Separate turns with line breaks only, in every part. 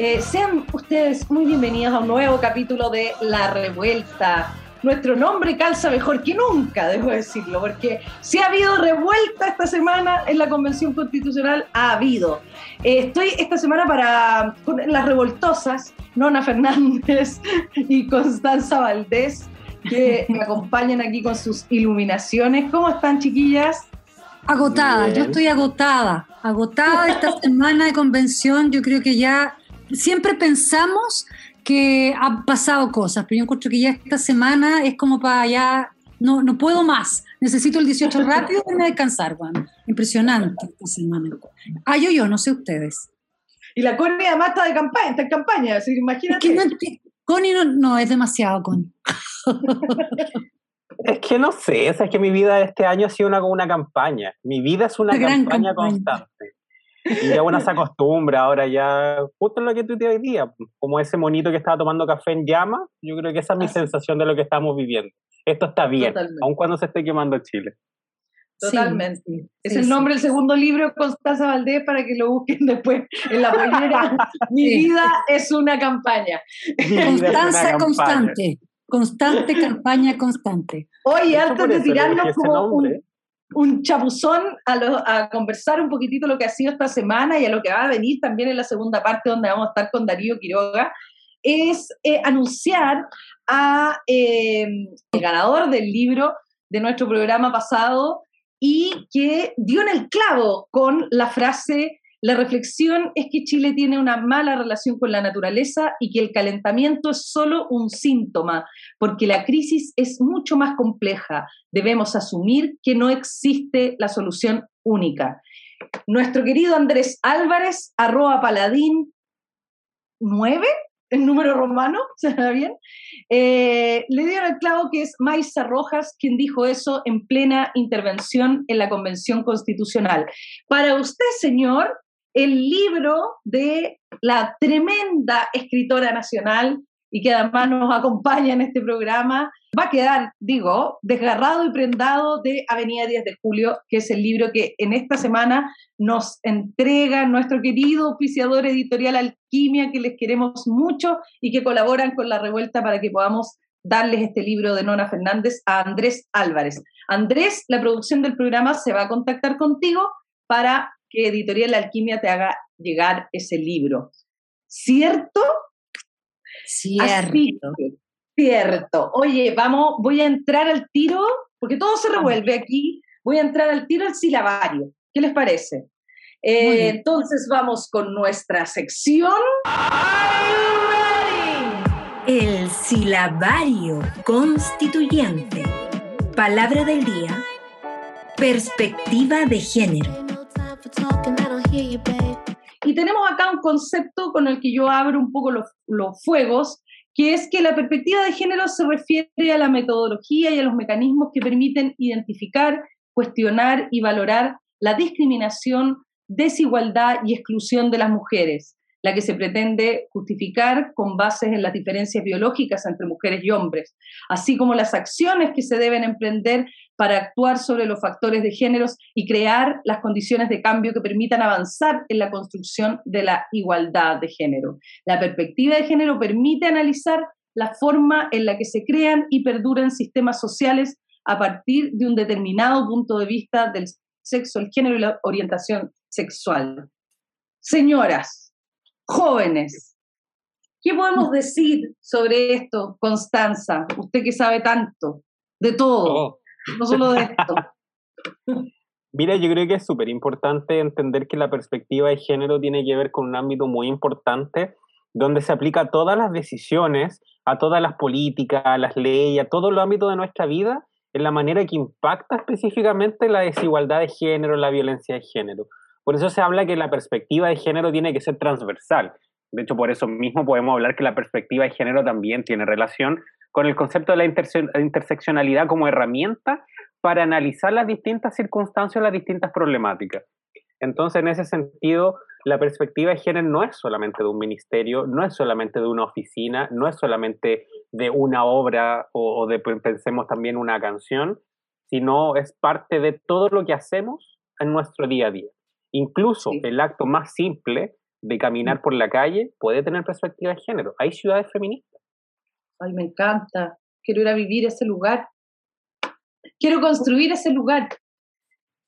Eh, sean ustedes muy bienvenidos a un nuevo capítulo de La Revuelta. Nuestro nombre calza mejor que nunca, debo decirlo, porque si ha habido revuelta esta semana en la Convención Constitucional, ha habido. Eh, estoy esta semana para con las revoltosas, Nona Fernández y Constanza Valdés, que me acompañan aquí con sus iluminaciones. ¿Cómo están, chiquillas?
Agotada, yo estoy agotada, agotada esta semana de convención. Yo creo que ya siempre pensamos que han pasado cosas, pero yo encuentro que ya esta semana es como para ya, no, no puedo más. Necesito el 18 rápido para descansar, bueno. Impresionante esta semana. Ah, yo, yo, no sé ustedes.
Y la Connie además está de campaña, está en campaña, así, imagínate.
Es que no, Connie no, no, es demasiado, Connie.
Es que no sé, es que mi vida este año ha sido una, una campaña. Mi vida es una, campaña, campaña, constante. Y ya uno se acostumbra, ahora ya, justo en lo que tú hoy día, como ese monito que estaba tomando café en llama, yo creo que esa es mi sensación de lo que estamos viviendo. Esto está bien, Totalmente. aun cuando se esté quemando Chile.
Totalmente. Sí, es sí, el nombre del segundo libro, Constanza Valdés, para que lo busquen después en la pollera. Mi vida es una campaña.
Constanza constante. Constante campaña constante.
Oye, antes de tirarnos como un, un, chapuzón a, lo, a, conversar un poquitito lo que ha sido esta semana y a lo que va a venir también en la segunda parte donde vamos a estar con Darío Quiroga, es eh, anunciar a eh, el ganador del libro de nuestro programa pasado y que dio en el clavo con la frase la reflexión es que Chile tiene una mala relación con la naturaleza y que el calentamiento es solo un síntoma, porque la crisis es mucho más compleja. Debemos asumir que no existe la solución única. Nuestro querido Andrés Álvarez, arroba paladín 9, el número romano, ¿se da bien? Eh, le dieron el clavo que es Maisa Rojas quien dijo eso en plena intervención en la Convención Constitucional. Para usted, señor, el libro de la tremenda escritora nacional y que además nos acompaña en este programa, va a quedar, digo, desgarrado y prendado de Avenida 10 de Julio, que es el libro que en esta semana nos entrega nuestro querido oficiador editorial Alquimia, que les queremos mucho y que colaboran con la revuelta para que podamos darles este libro de Nona Fernández a Andrés Álvarez. Andrés, la producción del programa se va a contactar contigo para que Editorial Alquimia te haga llegar ese libro. ¿Cierto?
Cierto.
Así, cierto. Oye, vamos, voy a entrar al tiro, porque todo se revuelve aquí, voy a entrar al tiro al silabario. ¿Qué les parece? Eh, entonces vamos con nuestra sección.
El silabario constituyente. Palabra del día. Perspectiva de género.
Y tenemos acá un concepto con el que yo abro un poco los, los fuegos, que es que la perspectiva de género se refiere a la metodología y a los mecanismos que permiten identificar, cuestionar y valorar la discriminación, desigualdad y exclusión de las mujeres, la que se pretende justificar con bases en las diferencias biológicas entre mujeres y hombres, así como las acciones que se deben emprender para actuar sobre los factores de géneros y crear las condiciones de cambio que permitan avanzar en la construcción de la igualdad de género. La perspectiva de género permite analizar la forma en la que se crean y perduran sistemas sociales a partir de un determinado punto de vista del sexo, el género y la orientación sexual. Señoras, jóvenes, ¿qué podemos decir sobre esto, Constanza? Usted que sabe tanto de todo. Oh no solo de esto.
Mira, yo creo que es súper importante entender que la perspectiva de género tiene que ver con un ámbito muy importante donde se aplica a todas las decisiones, a todas las políticas, a las leyes, a todo el ámbito de nuestra vida, en la manera que impacta específicamente la desigualdad de género, la violencia de género. Por eso se habla que la perspectiva de género tiene que ser transversal, De hecho, por eso mismo podemos hablar que la perspectiva de género también tiene relación con el concepto de la interseccionalidad como herramienta para analizar las distintas circunstancias, las distintas problemáticas. Entonces, en ese sentido, la perspectiva de género no es solamente de un ministerio, no es solamente de una oficina, no es solamente de una obra o, de, pensemos también, una canción, sino es parte de todo lo que hacemos en nuestro día a día. Incluso el acto más simple de caminar mm. por la calle puede tener perspectiva de género. Hay ciudades feministas.
Ay, me encanta. Quiero ir a vivir ese lugar. Quiero construir ese lugar.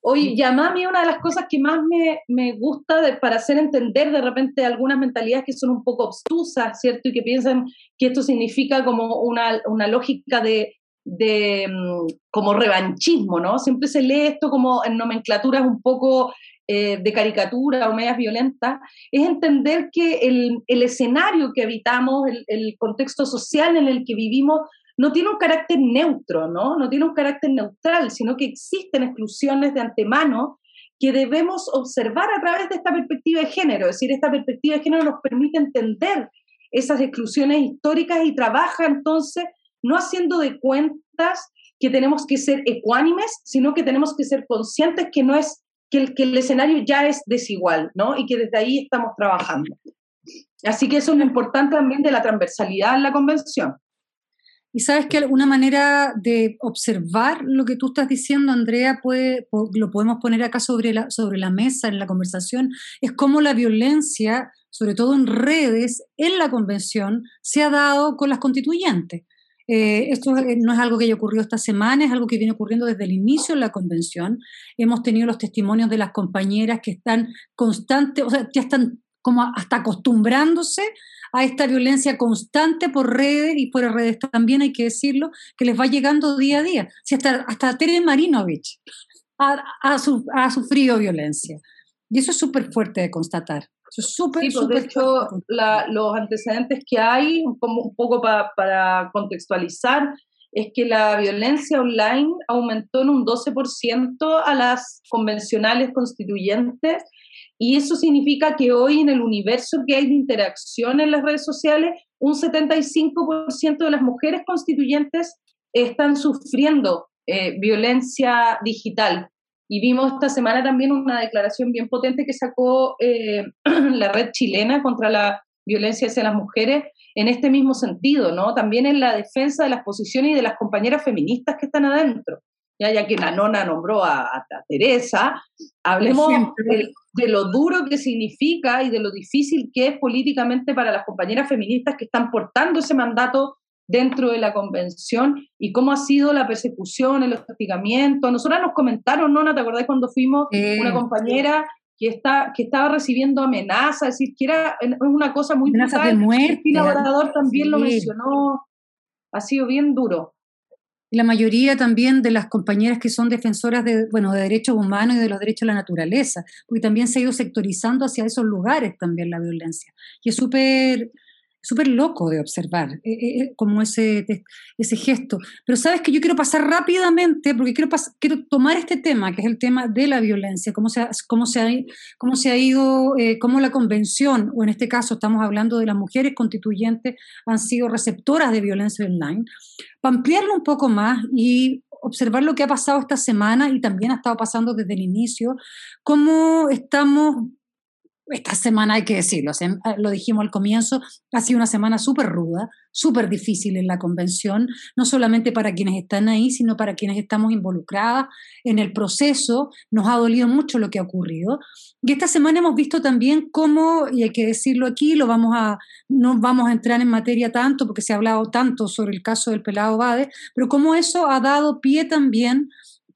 Oye, y a mí una de las cosas que más me, me gusta de, para hacer entender de repente algunas mentalidades que son un poco obtusas, ¿cierto? Y que piensan que esto significa como una, una lógica de, de mm, como revanchismo, ¿no? Siempre se lee esto como en nomenclaturas un poco eh, de caricatura o medias violentas, es entender que el, el escenario que habitamos, el, el, contexto social en el que vivimos, no tiene un carácter neutro, ¿no? No tiene un carácter neutral, sino que existen exclusiones de antemano que debemos observar a través de esta perspectiva de género. Es decir, esta perspectiva de género nos permite entender esas exclusiones históricas y trabaja entonces no haciendo de cuentas que tenemos que ser ecuánimes, sino que tenemos que ser conscientes que no es que el, que el escenario ya es desigual, ¿no? Y que desde ahí estamos trabajando. Así que eso es lo importante también de la transversalidad en la convención.
Y sabes que una manera de observar lo que tú estás diciendo, Andrea, puede, lo podemos poner acá sobre la, sobre la mesa en la conversación, es cómo la violencia, sobre todo en redes, en la convención, se ha dado con las constituyentes. Eh, esto no es algo que haya ocurrido esta semana, es algo que viene ocurriendo desde el inicio de la convención. Hemos tenido los testimonios de las compañeras que están constantes, o sea, ya están como hasta acostumbrándose a esta violencia constante por redes y por redes también, hay que decirlo, que les va llegando día a día. Si hasta, hasta Tere Marinovich ha, ha, sufrido violencia. Y eso es súper fuerte de constatar. Eso es súper,
sí, pues, de hecho, los antecedentes que hay, como un poco para contextualizar, es que la violencia online aumentó en un 12% a las convencionales constituyentes y eso significa que hoy en el universo que hay de interacción en las redes sociales, un 75% de las mujeres constituyentes están sufriendo eh, violencia digital. Y vimos esta semana también una declaración bien potente que sacó eh, la red chilena contra la violencia hacia las mujeres en este mismo sentido, ¿no? También en la defensa de las posiciones y de las compañeras feministas que están adentro. Ya, ya que la nona nombró a, a Teresa, hablemos de, de lo duro que significa y de lo difícil que es políticamente para las compañeras feministas que están portando ese mandato dentro de la convención y cómo ha sido la persecución, el hostigamiento. Nosotras nos comentaron, ¿no? ¿Te acordás cuando fuimos una compañera que, está, que estaba recibiendo amenazas? Es decir, que era una cosa muy
Amenazas de muerte.
El colaborador también lo mencionó. Ha sido bien duro
la mayoría también de las compañeras que son defensoras de, bueno, de derechos humanos y de los derechos de la naturaleza, porque también se ha ido sectorizando hacia esos lugares también la violencia. Y es súper súper loco de observar, eh, eh, eh, como ese, ese gesto. Pero sabes que yo quiero pasar rápidamente, porque quiero, quiero tomar este tema, que es el tema de la violencia, cómo se ha, cómo se ha, cómo se ha ido, cómo la convención, o en este caso estamos hablando de las mujeres constituyentes, han sido receptoras de violencia online, para ampliarlo un poco más y observar lo que ha pasado esta semana y también ha estado pasando desde el inicio, cómo estamos esta semana hay que decirlo, ah, lo dijimos al comienzo, ha sido una semana súper ruda, súper difícil en la convención, no solamente para quienes están ahí, sino para quienes estamos involucradas en el proceso. Nos ha dolido mucho lo que ha ocurrido. Y esta semana hemos visto también cómo, y hay que decirlo aquí, lo vamos a, no vamos a entrar en materia tanto, porque se ha hablado tanto sobre el caso del pelado Bade, pero cómo eso ha dado pie también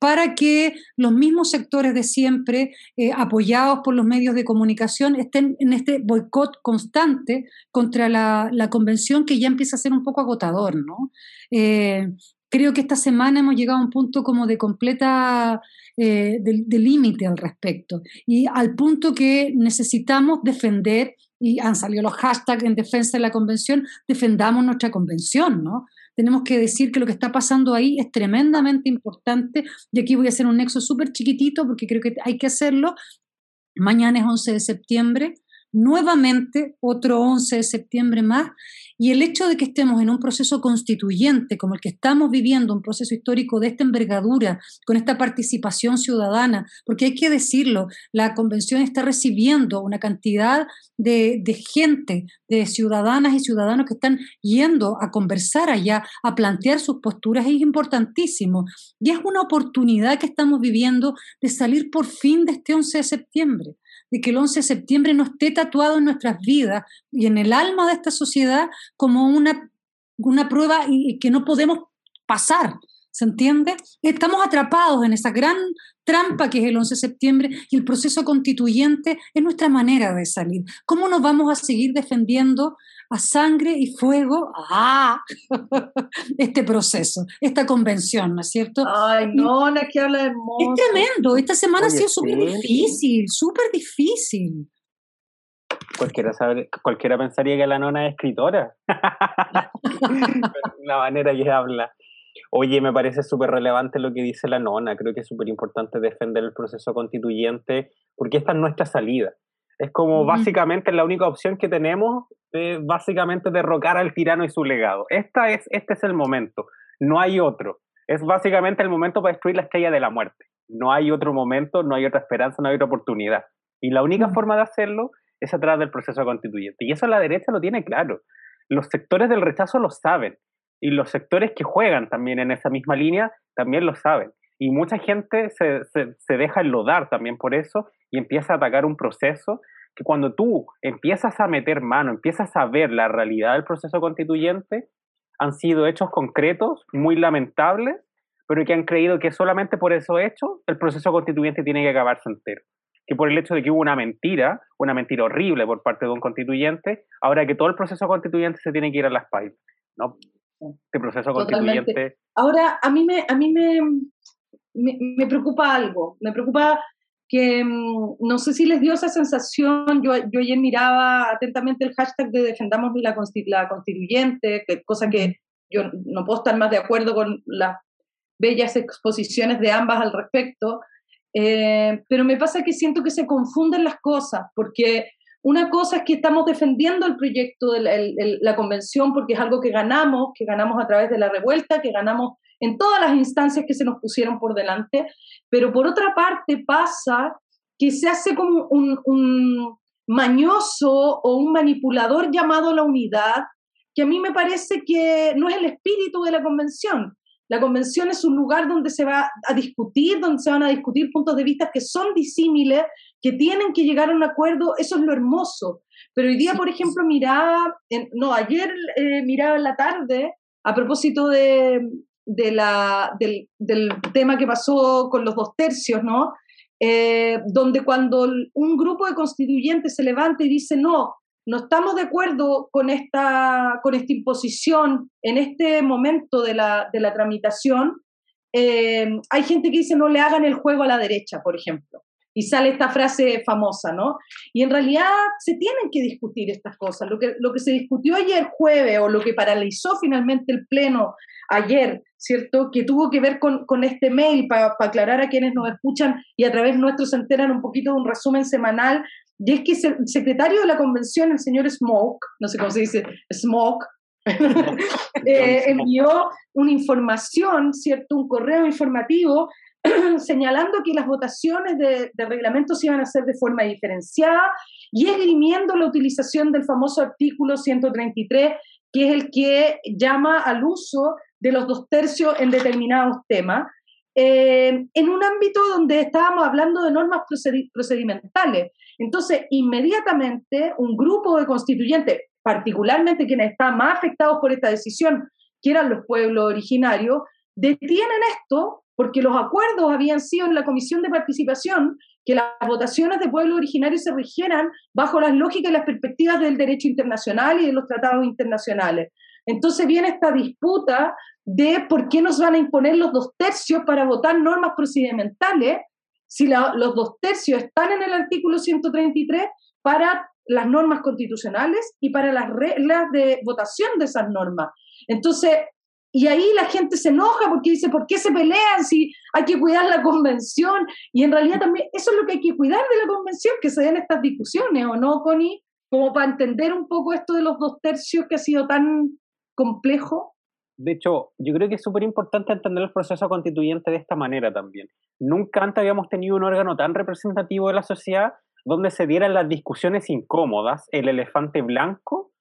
para que los mismos sectores de siempre, eh, apoyados por los medios de comunicación, estén en este boicot constante contra la, convención que ya empieza a ser un poco agotador, ¿no? Eh, creo que esta semana hemos llegado a un punto como de completa eh, límite al respecto y al punto que necesitamos defender y han salido los hashtags en defensa de la convención, defendamos nuestra convención, ¿no? Tenemos que decir que lo que está pasando ahí es tremendamente importante. Y aquí voy a hacer un nexo súper chiquitito porque creo que hay que hacerlo. Mañana es 11 de septiembre. Nuevamente otro 11 de septiembre más y el hecho de que estemos en un proceso constituyente como el que estamos viviendo, un proceso histórico de esta envergadura, con esta participación ciudadana, porque hay que decirlo, la convención está recibiendo una cantidad de, de gente, de ciudadanas y ciudadanos que están yendo a conversar allá, a plantear sus posturas, es importantísimo. Y es una oportunidad que estamos viviendo de salir por fin de este 11 de septiembre de que el 11 de septiembre no esté tatuado en nuestras vidas y en el alma de esta sociedad como una, una prueba que no podemos pasar. ¿Se entiende? Estamos atrapados en esa gran trampa que es el 11 de septiembre y el proceso constituyente es nuestra manera de salir. ¿Cómo nos vamos a seguir defendiendo a sangre y fuego ¡ah! este proceso, esta convención, ¿no es cierto?
Ay, no, la que habla
hermoso. Es tremendo, esta semana ha sido súper difícil, súper difícil.
Cualquiera, sabe, cualquiera pensaría que la nona es escritora. la manera que habla. Oye, me parece súper relevante lo que dice la nona. Creo que es súper importante defender el proceso constituyente porque esta es nuestra salida. Es como básicamente la única opción que tenemos, básicamente derrocar al tirano y su legado. Esta es, este es el momento, no hay otro. Es básicamente el momento para destruir la estrella de la muerte. No hay otro momento, no hay otra esperanza, no hay otra oportunidad. Y la única forma de hacerlo es a través del proceso constituyente. Y eso la derecha lo tiene claro. Los sectores del rechazo lo saben. Y los sectores que juegan también en esa misma línea también lo saben. Y mucha gente se, se, se deja enlodar también por eso y empieza a atacar un proceso que cuando tú empiezas a meter mano, empiezas a ver la realidad del proceso constituyente, han sido hechos concretos muy lamentables, pero que han creído que solamente por eso hecho el proceso constituyente tiene que acabarse entero. Que por el hecho de que hubo una mentira, una mentira horrible por parte de un constituyente, ahora que todo el proceso constituyente se tiene que ir a las países. ¿no? Este proceso constituyente.
Ahora, a mí me, a mí me, me, preocupa algo. Me preocupa que mm, no sé si les dio esa sensación, yo, yo ayer miraba atentamente el hashtag de defendamos la, la constituyente, que, cosa que yo no puedo estar más de acuerdo con las bellas exposiciones de ambas al respecto, eh, pero me pasa que siento que se confunden las cosas, porque una cosa es que estamos defendiendo el proyecto de la convención porque es algo que ganamos, que ganamos a través de la revuelta, que ganamos en todas las instancias que se nos pusieron por delante, pero por otra parte pasa que se hace como un, mañoso o un manipulador llamado la unidad, que a mí me parece que no es el espíritu de la convención. La convención es un lugar donde se va a discutir, donde se van a discutir puntos de vista que son disímiles, que tienen que llegar a un acuerdo, eso es lo hermoso. Pero hoy día, por ejemplo, miraba, no, ayer eh, miraba en la tarde, a propósito de, de la, del, tema que pasó con los dos tercios, ¿no? Eh, donde cuando un grupo de constituyentes se levanta y dice, no, no estamos de acuerdo con esta, con esta imposición en este momento de la, de la tramitación, eh, hay gente que dice no le hagan el juego a la derecha, por ejemplo. Y sale esta frase famosa, ¿no? Y en realidad se tienen que discutir estas cosas. Lo que, lo que se discutió ayer jueves o lo que paralizó finalmente el Pleno ayer, ¿cierto? Que tuvo que ver con, con este mail para aclarar a quienes nos escuchan y a través nuestro se enteran un poquito de un resumen semanal. Y es que el secretario de la convención, el señor Smoke, no sé cómo se dice, Smoke, eh, envió una información, ¿cierto? Un correo informativo señalando que las votaciones de, de reglamentos iban a ser de forma diferenciada y esgrimiendo la utilización del famoso artículo 133, que es el que llama al uso de los dos tercios en determinados temas, eh, en un ámbito donde estábamos hablando de normas procedimentales. Entonces, inmediatamente un grupo de constituyentes, particularmente quienes están más afectados por esta decisión, que eran los pueblos originarios, detienen esto porque los acuerdos habían sido en la comisión de participación que las votaciones de pueblos originarios se rigieran bajo las lógicas y las perspectivas del derecho internacional y de los tratados internacionales. Entonces viene esta disputa de por qué nos van a imponer los dos tercios para votar normas procedimentales si los dos tercios están en el artículo 133 para las normas constitucionales y para las reglas de votación de esas normas. Entonces, y ahí la gente se enoja porque dice, ¿por qué se pelean si hay que cuidar la convención? Y en realidad también eso es lo que hay que cuidar de la convención, que se den estas discusiones, ¿o no, Connie? como para entender un poco esto de los dos tercios que ha sido tan complejo?
De hecho, yo creo que es súper importante entender el proceso constituyente de esta manera también. Nunca antes habíamos tenido un órgano tan representativo de la sociedad donde se dieran las discusiones incómodas, el elefante blanco,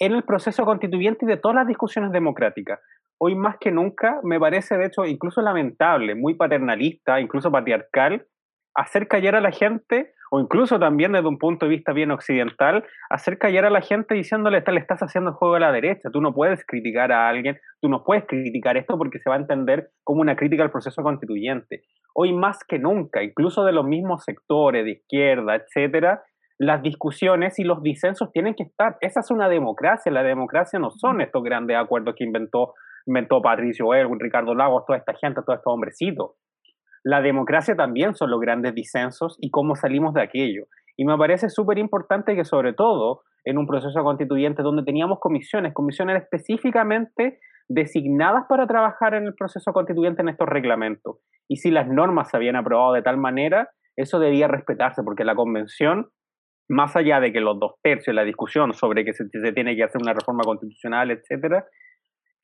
en el proceso constituyente y de todas las discusiones democráticas. Hoy más que nunca me parece, de hecho, incluso lamentable, muy paternalista, incluso patriarcal, hacer callar a la gente, o incluso también desde un punto de vista bien occidental, hacer callar a la gente diciéndole, le estás haciendo el juego a la derecha, tú no puedes criticar a alguien, tú no puedes criticar esto porque se va a entender como una crítica al proceso constituyente. Hoy más que nunca, incluso de los mismos sectores de izquierda, etcétera, las discusiones y los disensos tienen que estar. Esa es una democracia. La democracia no son estos grandes acuerdos que inventó, inventó Patricio Erwin, Ricardo Lagos, toda esta gente, todos estos hombrecitos. La democracia también son los grandes disensos y cómo salimos de aquello. Y me parece súper importante que sobre todo en un proceso constituyente donde teníamos comisiones, comisiones específicamente designadas para trabajar en el proceso constituyente en estos reglamentos. Y si las normas se habían aprobado de tal manera, eso debía respetarse, porque la convención más allá de que los dos tercios, la discusión sobre que se, tiene que hacer una reforma constitucional, etcétera,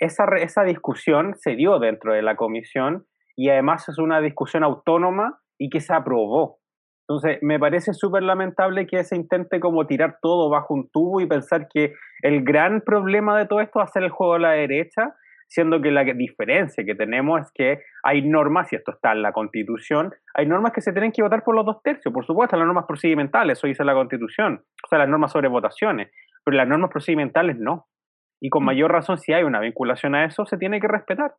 esa, esa discusión se dio dentro de la comisión y además es una discusión autónoma y que se aprobó. Entonces, me parece súper lamentable que se intente como tirar todo bajo un tubo y pensar que el gran problema de todo esto va a ser el juego a la derecha siendo que la diferencia que tenemos es que hay normas, y esto está en la Constitución, hay normas que se tienen que votar por los dos tercios, por supuesto, las normas procedimentales, eso dice la Constitución, o sea, las normas sobre votaciones, pero las normas procedimentales no. Y con mm. mayor razón, si hay una vinculación a eso, se tiene que respetar.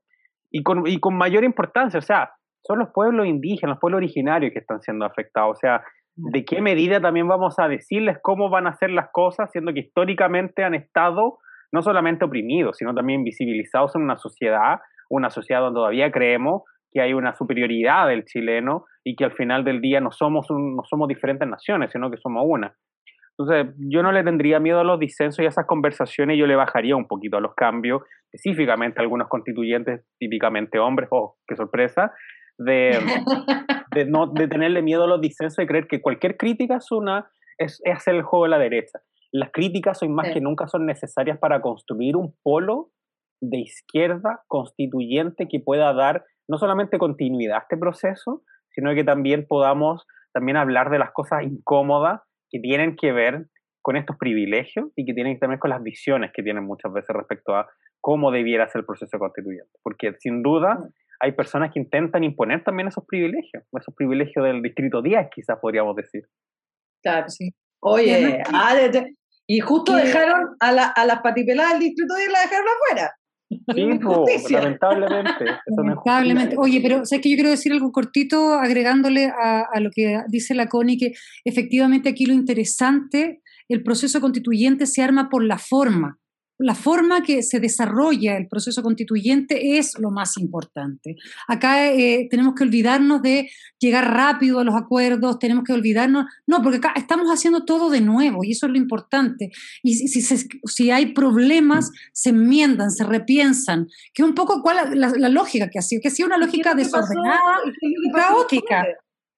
Y con, y con mayor importancia, o sea, son los pueblos indígenas, los pueblos originarios que están siendo afectados, o sea, mm. de qué medida también vamos a decirles cómo van a hacer las cosas, siendo que históricamente han estado no solamente oprimidos, sino también visibilizados en una sociedad, una sociedad donde todavía creemos que hay una superioridad del chileno y que al final del día no somos, no somos diferentes naciones, sino que somos una. Entonces, yo no le tendría miedo a los disensos y a esas conversaciones, yo le bajaría un poquito a los cambios, específicamente a algunos constituyentes, típicamente hombres, oh, qué sorpresa, de, de, no, de tenerle miedo a los disensos y creer que cualquier crítica es, una, es, es hacer el juego de la derecha. Las críticas hoy más que nunca son necesarias para construir un polo de izquierda constituyente que pueda dar no solamente continuidad a este proceso, sino que también podamos también hablar de las cosas incómodas que tienen que ver con estos privilegios y que tienen que ver con las visiones que tienen muchas veces respecto a cómo debiera ser el proceso constituyente. Porque sin duda hay personas que intentan imponer también esos privilegios, esos privilegios del distrito 10 quizás podríamos decir.
Claro, sí. Oye, ah, y justo dejaron a, la, a las patipeladas del distrito y la dejaron afuera.
Sí, lamentablemente.
lamentablemente. Oye, pero ¿sabes que yo quiero decir algo cortito agregándole a, a, lo que dice la CONI, que efectivamente aquí lo interesante, el proceso constituyente se arma por la forma, la forma que se desarrolla el proceso constituyente es lo más importante. Acá eh, tenemos que olvidarnos de llegar rápido a los acuerdos, tenemos que olvidarnos, no, porque acá estamos haciendo todo de nuevo y eso es lo importante. Y si, si, hay problemas, se enmiendan, se repiensan, que es un poco cuál la, la, lógica que ha sido, que ha sido una lógica desordenada y caótica.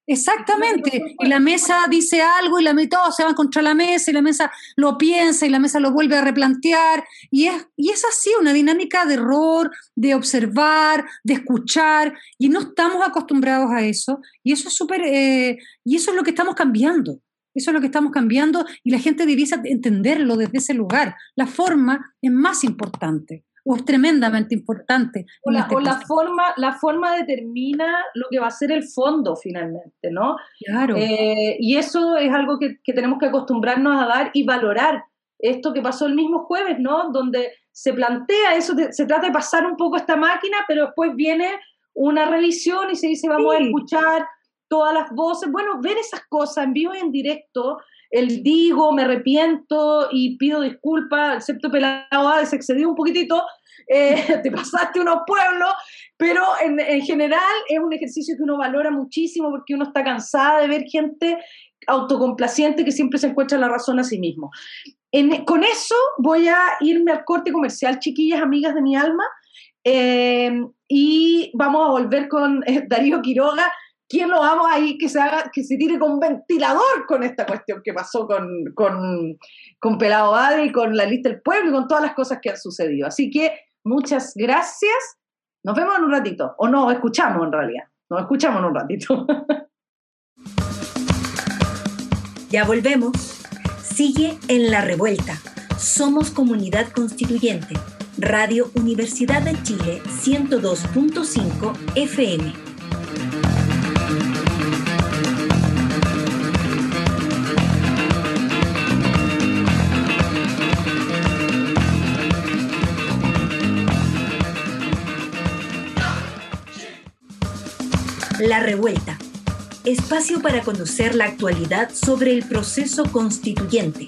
Exactamente. Y la mesa dice algo y la todos se van contra la mesa y la mesa lo piensa y la mesa lo vuelve a replantear. Y es, y es así, una dinámica de error, de observar, de escuchar. Y no estamos acostumbrados a eso. Y eso es súper, eh, y eso es lo que estamos cambiando. Eso es lo que estamos cambiando y la gente debiese entenderlo desde ese lugar. La forma es más importante o es tremendamente importante.
O, la, este forma, la forma determina lo que va a ser el fondo finalmente, ¿no?
Claro.
Eh, y eso es algo que, tenemos que acostumbrarnos a dar y valorar. Esto que pasó el mismo jueves, ¿no? Donde se plantea eso, se trata de pasar un poco esta máquina, pero después viene una revisión y se dice vamos a escuchar todas las voces. Bueno, ver esas cosas en vivo y en directo el digo, me arrepiento y pido disculpas, excepto Pelado se excedió un poquitito, eh, te pasaste unos pueblos, pero en, general es un ejercicio que uno valora muchísimo porque uno está cansada de ver gente autocomplaciente que siempre se encuentra la razón a sí mismo. con eso voy a irme al corte comercial, chiquillas, amigas de mi alma, eh, y vamos a volver con eh, Darío Quiroga ¿quién lo vamos ahí que se haga, que se tire con ventilador con esta cuestión que pasó con, con, con Pelado y con la lista del pueblo y con todas las cosas que han sucedido? Así que muchas gracias. Nos vemos en un ratito, o no, escuchamos en realidad. Nos escuchamos en un ratito.
Ya volvemos. Sigue en la revuelta. Somos comunidad constituyente. Radio Universidad de Chile 102.5 FM. La Revuelta. Espacio para conocer la actualidad sobre el proceso constituyente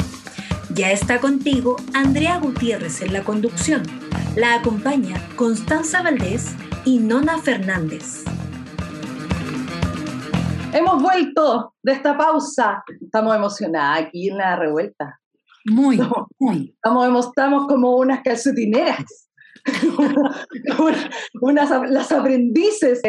ya está contigo Andrea Gutiérrez en la conducción. La acompaña Constanza Valdés y Nona Fernández.
Hemos vuelto de esta pausa. Estamos emocionadas aquí en la revuelta.
Muy, muy.
Estamos, estamos como unas calcetineras. Unas, las aprendices.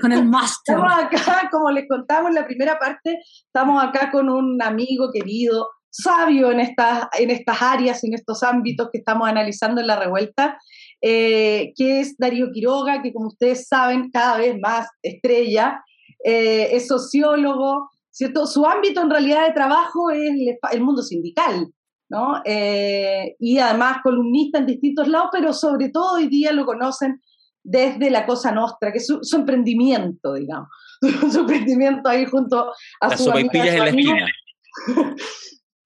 con el máster.
Estamos acá, como les contamos en la primera parte, estamos acá con un amigo querido, sabio en estas, en estas áreas, en estos ámbitos que estamos analizando en la revuelta, eh, que es Darío Quiroga, que como ustedes saben, cada vez más estrella, eh, es sociólogo, ¿cierto? Su ámbito en realidad de trabajo es el, mundo sindical, ¿no? Eh, y además columnista en distintos lados, pero sobre todo hoy día lo conocen desde la Cosa Nostra, que es su, emprendimiento, digamos, su emprendimiento ahí junto a
Las su amiga, en la esquina.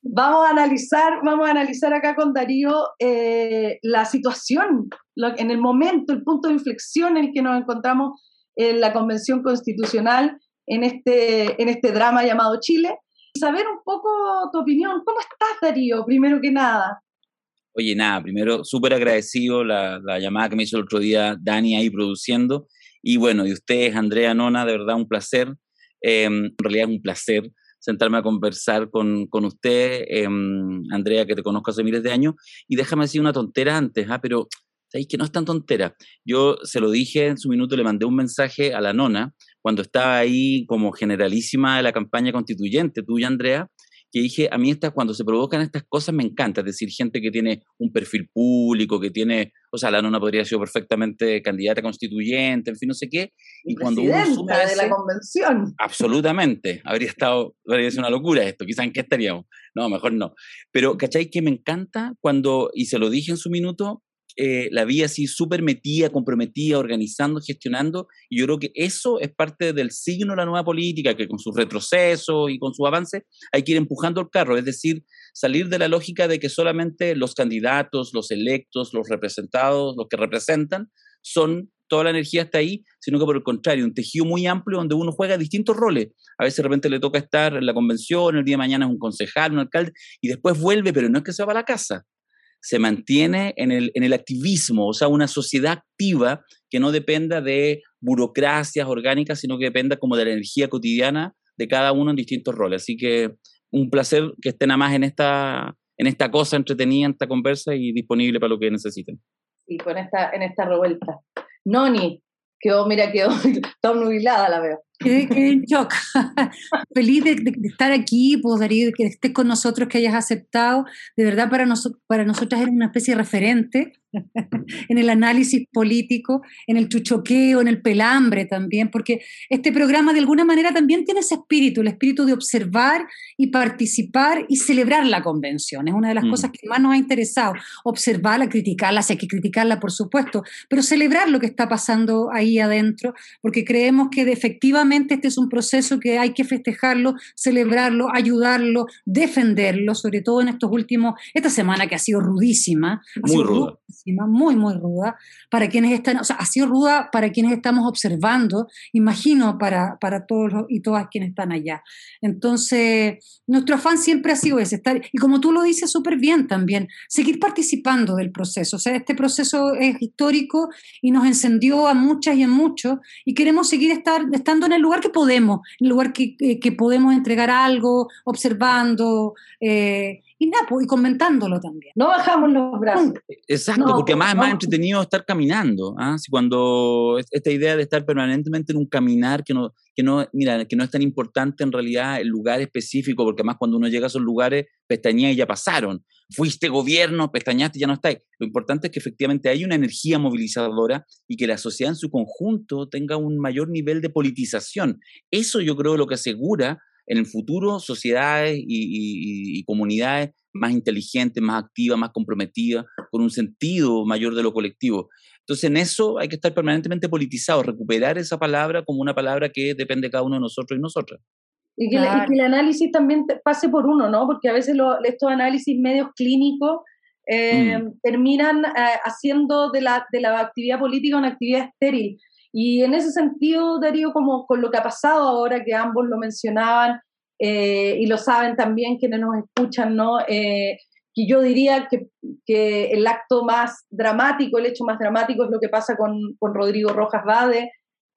Vamos a analizar, vamos a analizar acá con Darío eh, la situación, en el momento, el punto de inflexión en el que nos encontramos en la Convención Constitucional, en este, en este drama llamado Chile. Saber un poco tu opinión. ¿Cómo estás, Darío, primero que nada?
Oye, nada, primero súper agradecido la, la, llamada que me hizo el otro día Dani ahí produciendo. Y bueno, y ustedes, Andrea Nona, de verdad un placer. Em, en realidad es un placer sentarme a conversar con, con usted, em, Andrea, que te conozco hace miles de años, y déjame decir una tontera antes, ¿ah? pero ¿sabéis que no es tan tontera? Yo se lo dije en su minuto, le mandé un mensaje a la nona, cuando estaba ahí como generalísima de la campaña constituyente, tuya, Andrea, que dije, a mí estas, cuando se provocan estas cosas me encanta, es decir, gente que tiene un perfil público, que tiene, o sea, la nona podría ser perfectamente candidata constituyente, en fin, no sé qué,
y, cuando uno suma de la convención.
Absolutamente, habría estado, habría sido una locura esto, quizás en qué estaríamos, no, mejor no, pero ¿cachai que me encanta cuando, y se lo dije en su minuto, eh, la vi así súper metida, comprometida, organizando, gestionando, y yo creo que eso es parte del signo de la nueva política, que con su retroceso y con su avance hay que ir empujando el carro, es decir, salir de la lógica de que solamente los candidatos, los electos, los representados, los que representan, son toda la energía está ahí, sino que por el contrario, un tejido muy amplio donde uno juega distintos roles. A veces de repente le toca estar en la convención, el día de mañana es un concejal, un alcalde, y después vuelve, pero no es que se va a la casa, se mantiene en el, en el activismo, o sea, una sociedad activa que no dependa de burocracias orgánicas, sino que dependa como de la energía cotidiana de cada uno en distintos roles. Así que un placer que estén a más en esta, en esta cosa entretenida, en esta conversa y disponible para lo que necesiten.
Y con esta, en esta revuelta. Noni, quedó, mira, quedó tan nubilada la veo.
Quedé, en shock. Feliz de, estar aquí, pues Darío, que estés con nosotros, que hayas aceptado. De verdad, para, nosotros para nosotras eres una especie de referente en el análisis político, en el chuchoqueo, en el pelambre también, porque este programa de alguna manera también tiene ese espíritu, el espíritu de observar y participar y celebrar la convención. Es una de las mm. cosas que más nos ha interesado, observarla, criticarla, si hay que criticarla, por supuesto, pero celebrar lo que está pasando ahí adentro, porque creemos que efectivamente este es un proceso que hay que festejarlo, celebrarlo, ayudarlo, defenderlo, sobre todo en estos últimos, esta semana que ha sido rudísima.
Muy ruda
muy, muy ruda, para quienes están, o sea, ha sido ruda para quienes estamos observando, imagino para, para todos y todas quienes están allá. Entonces, nuestro afán siempre ha sido ese, estar, y como tú lo dices súper bien también, seguir participando del proceso. O sea, este proceso es histórico y nos encendió a muchas y a muchos, y queremos seguir estar, estando en el lugar que podemos, en el lugar que, que podemos entregar algo, observando. Eh, y nada, pues, y comentándolo también.
No bajamos los brazos.
Exacto, porque además es más entretenido estar caminando. ¿ah? Si cuando esta idea de estar permanentemente en un caminar que no, que no, mira, que no es tan importante en realidad el lugar específico, porque además cuando uno llega a esos lugares, pestañea y ya pasaron. Fuiste gobierno, pestañaste y ya no está. Lo importante es que efectivamente hay una energía movilizadora y que la sociedad en su conjunto tenga un mayor nivel de politización. Eso yo creo lo que asegura en el futuro sociedades y, comunidades más inteligentes, más activas, más comprometidas, con un sentido mayor de lo colectivo. Entonces, en eso hay que estar permanentemente politizado, recuperar esa palabra como una palabra que depende de cada uno de nosotros y nosotras.
Y que, el análisis también pase por uno, ¿no? Porque a veces estos análisis medios clínicos eh, mm. terminan eh, haciendo de la, de la actividad política una actividad estéril. Y en ese sentido, Darío, como con lo que ha pasado ahora, que ambos lo mencionaban, eh, y lo saben también quienes nos escuchan, ¿no? Eh, yo diría que, que, el acto más dramático, el hecho más dramático es lo que pasa con, con Rodrigo Rojas Bade,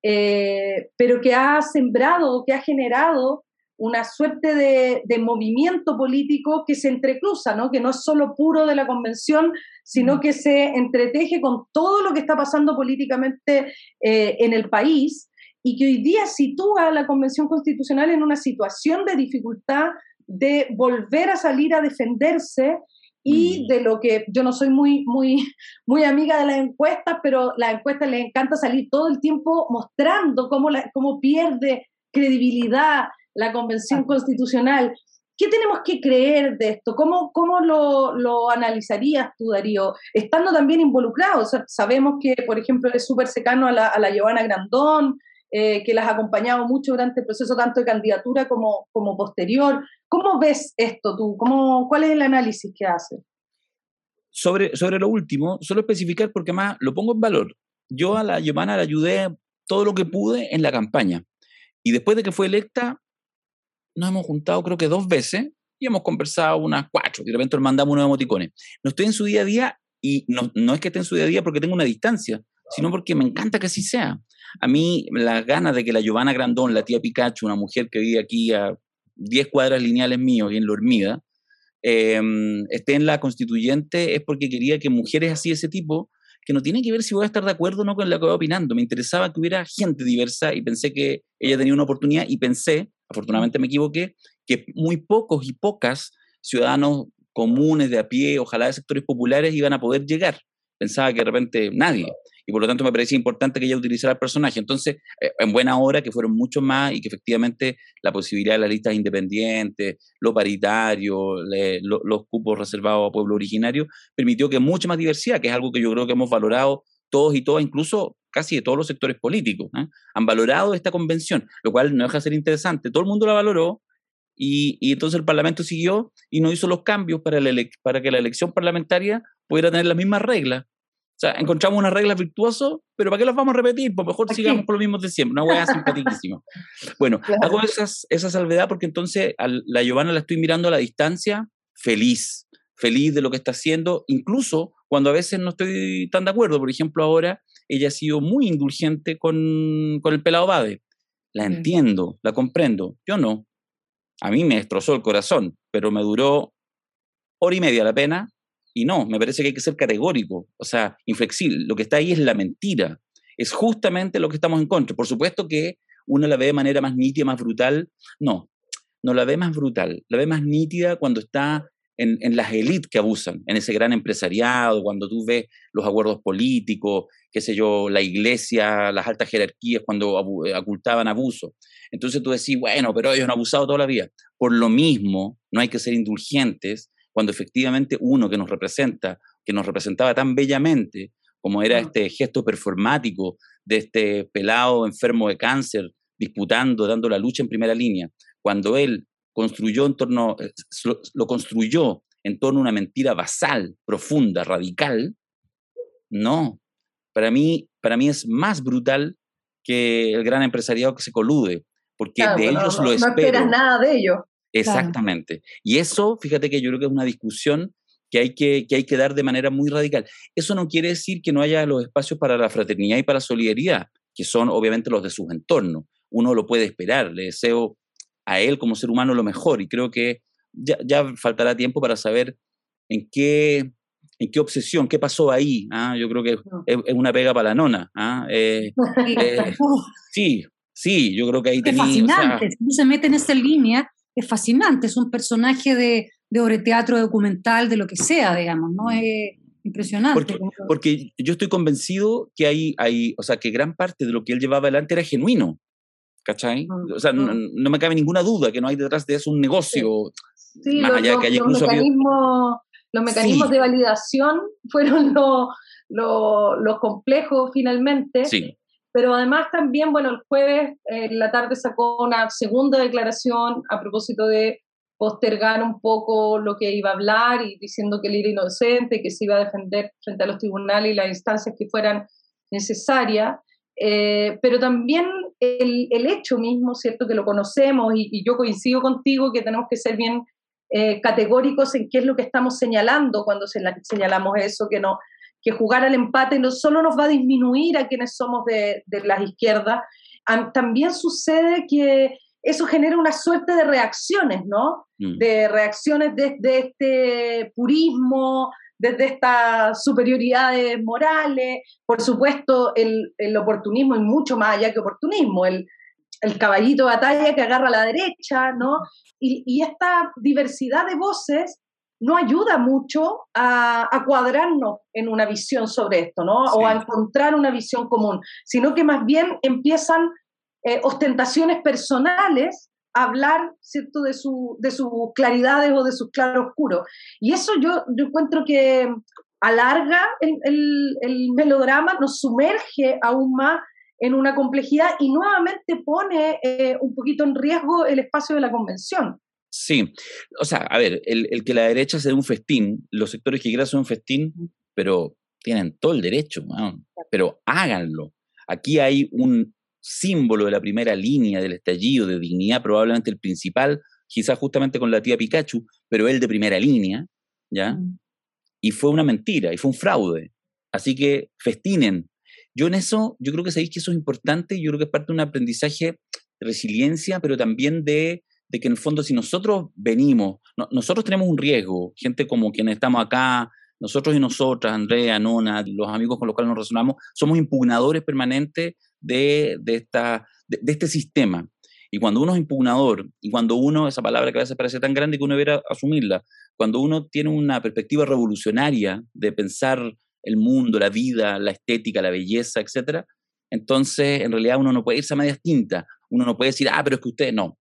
eh, pero que ha sembrado, que ha generado una suerte de, de, movimiento político que se entrecruza, ¿no? que no es solo puro de la convención, sino mm. que se entreteje con todo lo que está pasando políticamente eh, en el país y que hoy día sitúa a la Convención Constitucional en una situación de dificultad de volver a salir a defenderse y mm. de lo que yo no soy muy, muy, muy amiga de las encuestas, pero las encuestas les encanta salir todo el tiempo mostrando cómo, la, cómo pierde credibilidad, la Convención Constitucional. ¿Qué tenemos que creer de esto? ¿Cómo, cómo lo, lo analizarías tú, Darío? Estando también involucrado, sabemos que, por ejemplo, es súper cercano a la, a la Giovanna Grandón, eh, que las ha acompañado mucho durante el proceso tanto de candidatura como, como posterior. ¿Cómo ves esto tú? ¿Cómo, ¿Cuál es el análisis que haces?
Sobre, sobre lo último, solo especificar porque más lo pongo en valor. Yo a la Giovanna la ayudé todo lo que pude en la campaña. Y después de que fue electa, nos hemos juntado creo que dos veces y hemos conversado unas cuatro. Y de repente nos mandamos unos emoticones. No estoy en su día a día y no, no es que esté en su día a día porque tengo una distancia, sino porque me encanta que así sea. A mí las ganas de que la Giovanna Grandón, la tía Pikachu, una mujer que vive aquí a 10 cuadras lineales míos y en La Hormida, em, esté en la constituyente es porque quería que mujeres así de ese tipo que no tiene que ver si voy a estar de acuerdo o no con lo que voy opinando. Me interesaba que hubiera gente diversa y pensé que ella tenía una oportunidad y pensé, afortunadamente me equivoqué, que muy pocos y pocas ciudadanos comunes de a pie, ojalá de sectores populares, iban a poder llegar. Pensaba que de repente nadie. Y por lo tanto me parecía importante que ella utilizara el personaje. Entonces, eh, en buena hora, que fueron muchos más y que efectivamente la posibilidad de las listas independientes, lo paritario, los cupos reservados a pueblo originario, permitió que mucha más diversidad, que es algo que yo creo que hemos valorado todos y todas, incluso casi de todos los sectores políticos, ¿eh? han valorado esta convención, lo cual no deja de ser interesante. Todo el mundo la valoró, y, y, entonces el Parlamento siguió y no hizo los cambios para, para que la elección parlamentaria pudiera tener las mismas reglas. O sea, encontramos unas reglas virtuosas, pero ¿para qué las vamos a repetir? Pues mejor sigamos por lo mismo de siempre. Una hueá simpaticísima. Bueno, hago esas, esa salvedad porque entonces a la Giovanna la estoy mirando a la distancia, feliz, feliz de lo que está haciendo, incluso cuando a veces no estoy tan de acuerdo. Por ejemplo, ahora ella ha sido muy indulgente con, con el pelado Bade. La entiendo, la comprendo. Yo no. A mí me destrozó el corazón, pero me duró hora y media la pena y no, me parece que hay que ser categórico, o sea, inflexible. Lo que está ahí es la mentira. Es justamente lo que estamos en contra. Por supuesto que uno la ve de manera más nítida, más brutal. No, no la ve más brutal. La ve más nítida cuando está en, en las élites que abusan, en ese gran empresariado, cuando tú ves los acuerdos políticos, qué sé yo, la iglesia, las altas jerarquías, cuando ocultaban abuso. Entonces tú decís, bueno, pero ellos han abusado toda la vida. Por lo mismo, no hay que ser indulgentes cuando efectivamente uno que nos representa, que nos representaba tan bellamente, como era este gesto performático de este pelado enfermo de cáncer, disputando, dando la lucha en primera línea, cuando él construyó en torno, eh, lo construyó en torno a una mentira basal, profunda, radical, no. Para mí, para mí es más brutal que el gran empresariado que se colude, porque de ellos lo espero. No
esperas nada de ellos.
Exactamente. Y eso, fíjate que yo creo que es una discusión que hay que, que hay que dar de manera muy radical. Eso no quiere decir que no haya los espacios para la fraternidad y para la solidaridad, que son obviamente los de sus entornos. Uno lo puede esperar, le deseo a él como ser humano lo mejor y creo que ya, ya faltará tiempo para saber en qué, en qué obsesión, qué pasó ahí. ¿ah? Yo creo que es, una pega para la nona. ¿ah? Eh, eh, sí, sí, yo creo que ahí
tenía... Es fascinante, si se mete en esa línea, es fascinante, es un personaje de, de obra teatro, documental, de lo que sea, digamos, ¿no? Es impresionante.
Porque, yo estoy convencido que hay, hay, o sea, que gran parte de lo que él llevaba adelante era genuino. ¿Cachai? Mm, o sea, no, mm. no, me cabe ninguna duda que no hay detrás de eso un negocio.
Sí, más allá que haya incluso los mecanismos de validación fueron los complejos finalmente.
Sí.
Pero además también, bueno, el jueves en la tarde sacó una segunda declaración a propósito de postergar un poco lo que iba a hablar y diciendo que él era inocente, que se iba a defender frente a los tribunales y las instancias que fueran necesarias. Eh, pero también el, el, hecho mismo, ¿cierto? Que lo conocemos y, y, yo coincido contigo que tenemos que ser bien eh, categóricos en qué es lo que estamos señalando cuando señalamos eso, que, no, que jugar al empate no solo nos va a disminuir a quienes somos de, de las izquierdas, también sucede que eso genera una suerte de reacciones, ¿no? Mm. De reacciones desde este purismo, desde estas superioridades morales, por supuesto el, el, oportunismo y mucho más allá que oportunismo, el, el caballito de batalla que agarra a la derecha, ¿no? Y, esta diversidad de voces no ayuda mucho a, cuadrarnos en una visión sobre esto, ¿no? O a encontrar una visión común, sino que más bien empiezan eh, ostentaciones personales a hablar, ¿cierto?, de, su, de sus claridades o de sus claroscuros. Y eso yo, yo encuentro que alarga el, el, el melodrama, nos sumerge aún más en una complejidad y nuevamente pone eh, un poquito en riesgo el espacio de la convención.
Sí, o sea, a ver, el, que la derecha se dé un festín, los sectores que quieran un festín, pero tienen todo el derecho, pero háganlo. Aquí hay un símbolo de la primera línea del estallido de dignidad, probablemente el principal, quizás justamente con la tía Pikachu, pero él de primera línea, ¿ya? Y fue una mentira, y fue un fraude. Así que festinen, yo en eso, yo creo que sabéis que eso es importante, yo creo que es parte de un aprendizaje de resiliencia, pero también de, de que en el fondo si nosotros venimos, nosotros tenemos un riesgo, gente como quienes estamos acá, nosotros y nosotras, Andrea, Nona, los amigos con los cuales nos relacionamos, somos impugnadores permanentes de, de, esta, de, este sistema. Y cuando uno es impugnador, y cuando uno, esa palabra que a veces parece tan grande que uno debería asumirla, cuando uno tiene una perspectiva revolucionaria de pensar el mundo, la vida, la estética, la belleza, etc. Entonces, en realidad uno no puede irse a medias tintas, uno no puede decir, ah, pero es que usted no.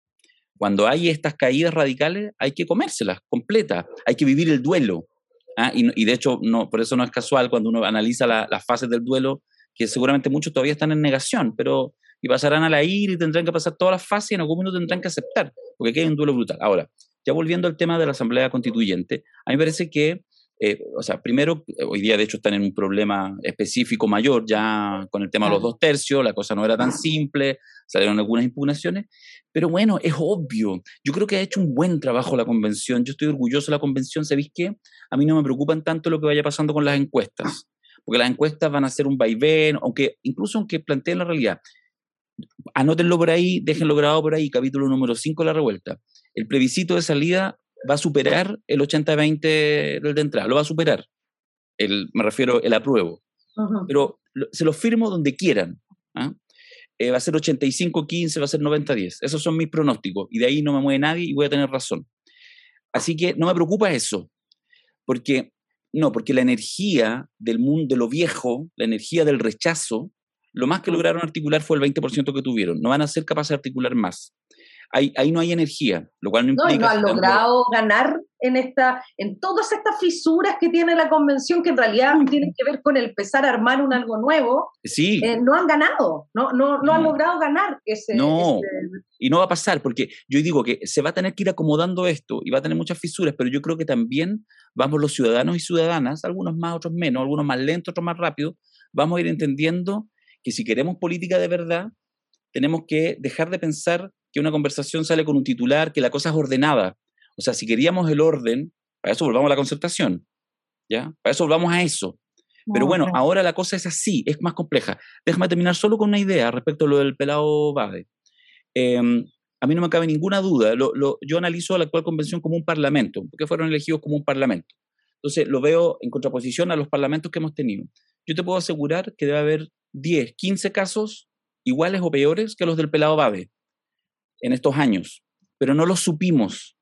Cuando hay estas caídas radicales, hay que comérselas completas, hay que vivir el duelo. ¿ah? Y, de hecho, no, por eso no es casual cuando uno analiza las fases del duelo, que seguramente muchos todavía están en negación, pero y pasarán a la ira y tendrán que pasar todas las fases y en algún momento tendrán que aceptar, porque aquí hay un duelo brutal. Ahora, ya volviendo al tema de la Asamblea Constituyente, a mí me parece que eh, o sea, primero, eh, hoy día de hecho están en un problema específico mayor, ya con el tema de los dos tercios, la cosa no era tan simple, salieron algunas impugnaciones, pero bueno, es obvio, yo creo que ha hecho un buen trabajo la convención, yo estoy orgulloso de la convención, ¿sabéis qué? A mí no me preocupan tanto lo que vaya pasando con las encuestas, porque las encuestas van a ser un vaivén, aunque incluso aunque planteen la realidad. Anótenlo por ahí, déjenlo grabado por ahí, capítulo número 5 de la revuelta. El plebiscito de salida va a superar el 80-20 del de entrada, lo va a superar. El, me refiero el apruebo. Pero se lo firmo donde quieran. ¿ah? Eh, va a ser 85-15, va a ser 90-10. Esos son mis pronósticos. Y de ahí no me mueve nadie y voy a tener razón. Así que no me preocupa eso. Porque, no, porque la energía del mundo, de lo viejo, la energía del rechazo, lo más que lograron articular fue el 20% que tuvieron. No van a ser capaces de articular más ahí, no hay energía, lo cual no implica...
No, han logrado ganar en, esta, en todas estas fisuras que tiene la convención, que en realidad tienen que ver con el empezar a armar un algo nuevo.
Sí.
Eh, no han ganado, no, no, no, han logrado ganar ese...
No, y no va a pasar, porque yo digo que se va a tener que ir acomodando esto y va a tener muchas fisuras, pero yo creo que también vamos los ciudadanos y ciudadanas, algunos más, otros menos, algunos más lentos, otros más rápidos, vamos a ir entendiendo que si queremos política de verdad, tenemos que dejar de pensar que una conversación sale con un titular, que la cosa es ordenada. O sea, si queríamos el orden, para eso volvamos a la concertación. ¿Ya? Para eso volvamos a eso. Pero bueno, ahora la cosa es así, es más compleja. Déjame terminar solo con una idea respecto a lo del pelado Bade. Em, a mí no me cabe ninguna duda. yo analizo la actual convención como un parlamento, porque fueron elegidos como un parlamento. Entonces, lo veo en contraposición a los parlamentos que hemos tenido. Yo te puedo asegurar que debe haber 10, 15 casos iguales o peores que los del pelado Babe en estos años, pero no los supimos,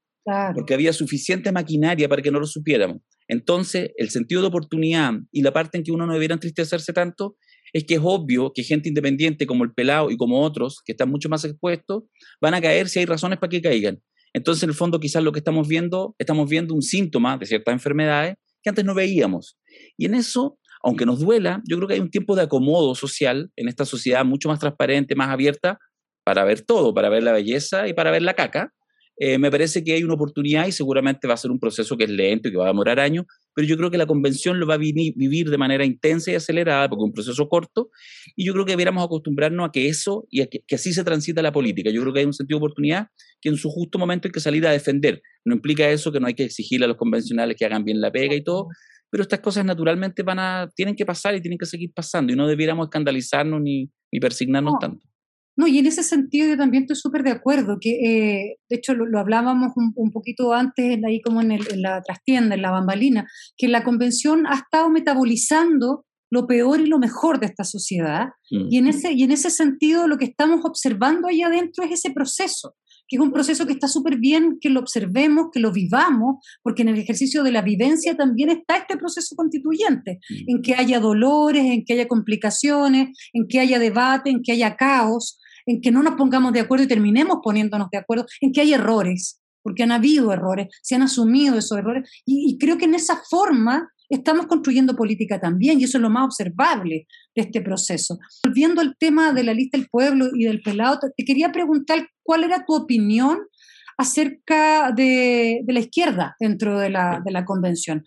porque había suficiente maquinaria para que no lo supiéramos. Entonces, el sentido de oportunidad y la parte en que uno no debiera entristecerse tanto es que es obvio que gente independiente como el pelado y como otros, que están mucho más expuestos, van a caer si hay razones para que caigan. Entonces, en el fondo, quizás lo que estamos viendo, estamos viendo un síntoma de ciertas enfermedades que antes no veíamos. Y en eso, aunque nos duela, yo creo que hay un tiempo de acomodo social en esta sociedad mucho más transparente, más abierta, para ver todo, para ver la belleza y para ver la caca. Eh, me parece que hay una oportunidad y seguramente va a ser un proceso que es lento y que va a demorar años, pero yo creo que la convención lo va a vivir de manera intensa y acelerada porque es un proceso corto y yo creo que deberíamos acostumbrarnos a que eso y a que, que, así se transita la política. Yo creo que hay un sentido de oportunidad que en su justo momento hay que salir a defender. No implica eso que no hay que exigirle a los convencionales que hagan bien la pega y todo, pero estas cosas naturalmente van a, tienen que pasar y tienen que seguir pasando y no debiéramos escandalizarnos ni, ni persignarnos tanto.
No, y en ese sentido yo también estoy súper de acuerdo, que eh, de hecho lo, hablábamos un, poquito antes, ahí como en, la trastienda, en la bambalina, que la convención ha estado metabolizando lo peor y lo mejor de esta sociedad, mm. y, en ese, y en ese sentido lo que estamos observando ahí adentro es ese proceso, que es un proceso que está súper bien que lo observemos, que lo vivamos, porque en el ejercicio de la vivencia también está este proceso constituyente, mm. en que haya dolores, en que haya complicaciones, en que haya debate, en que haya caos, en que no nos pongamos de acuerdo y terminemos poniéndonos de acuerdo, en que hay errores, porque han habido errores, se han asumido esos errores, y, creo que en esa forma estamos construyendo política también, y eso es lo más observable de este proceso. Volviendo al tema de la lista del pueblo y del pelado, te quería preguntar cuál era tu opinión acerca de, la izquierda dentro de la, de la convención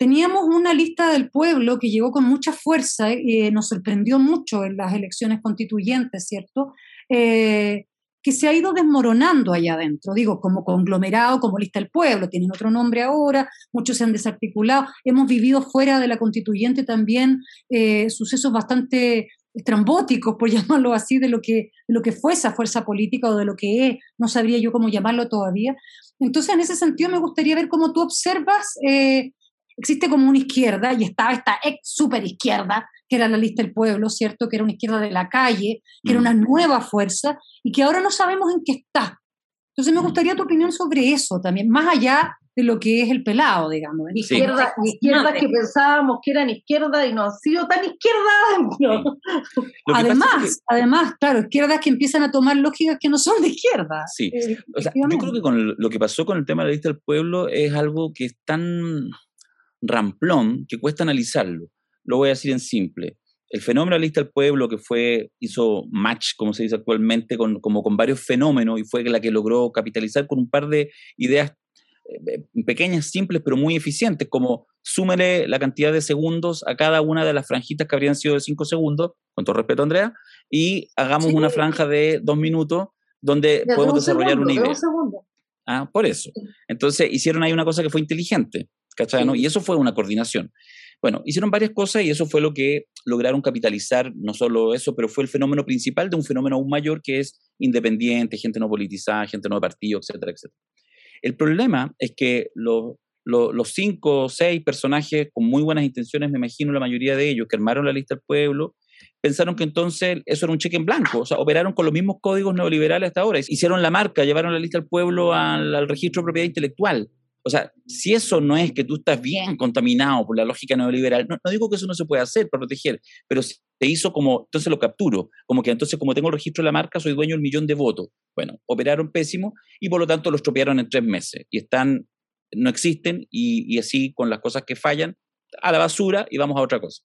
teníamos una lista del pueblo que llegó con mucha fuerza y eh, nos sorprendió mucho en las elecciones constituyentes, ¿cierto? Eh, que se ha ido desmoronando allá adentro, digo, como conglomerado, como lista del pueblo, tienen otro nombre ahora, muchos se han desarticulado, hemos vivido fuera de la constituyente también eh, sucesos bastante estrambóticos, por llamarlo así, de lo, que, lo que fue esa fuerza política o de lo que es, no sabría yo cómo llamarlo todavía. Entonces, en ese sentido, me gustaría ver cómo tú observas, eh, existe como una izquierda, y estaba esta ex super izquierda, que era la lista del pueblo, ¿cierto? Que era una izquierda de la calle, que era mm. una nueva fuerza y que ahora no sabemos en qué está. Entonces me mm. gustaría tu opinión sobre eso también, más allá de lo que es el pelado, digamos.
Izquierda, izquierdas que pensábamos que eran izquierda y no han sido tan izquierdas.
Además, además, claro, izquierdas que empiezan a tomar lógicas que no son de izquierda.
Sí, eh, o sea, yo creo que con lo que pasó con el tema de la lista del pueblo es algo que es tan ramplón que cuesta analizarlo lo voy a decir en simple. El fenómeno de la lista del pueblo, que fue, hizo match, como se dice actualmente, con, como con varios fenómenos y fue la que logró capitalizar con un par de ideas eh, pequeñas, simples, pero muy eficientes, como súmele la cantidad de segundos a cada una de las franjitas que habrían sido de cinco segundos, con todo respeto, Andrea, y hagamos una franja de dos minutos donde podemos desarrollar una idea. Ah, por eso. Entonces hicieron ahí una cosa que fue inteligente, ¿cachai? Y eso fue una coordinación. Bueno, hicieron varias cosas y eso fue lo que lograron capitalizar, no solo eso, pero fue el fenómeno principal de un fenómeno aún mayor que es independiente, gente no politizada, gente no de partido, etcétera, etcétera. El problema es que los, los, cinco o seis personajes con muy buenas intenciones, me imagino la mayoría de ellos, que armaron la lista del pueblo, pensaron que entonces eso era un cheque en blanco, o sea, operaron con los mismos códigos neoliberales hasta ahora, hicieron la marca, llevaron la lista del pueblo al, al registro de propiedad intelectual, o sea, si eso no es que tú estás bien contaminado por la lógica neoliberal, no, digo que eso no se pueda hacer para proteger, pero se hizo como, entonces lo capturo, como que entonces como tengo el registro de la marca, soy dueño del millón de votos. Bueno, operaron pésimo y por lo tanto los tropearon en tres meses y están, no existen y así con las cosas que fallan, a la basura y vamos a otra cosa.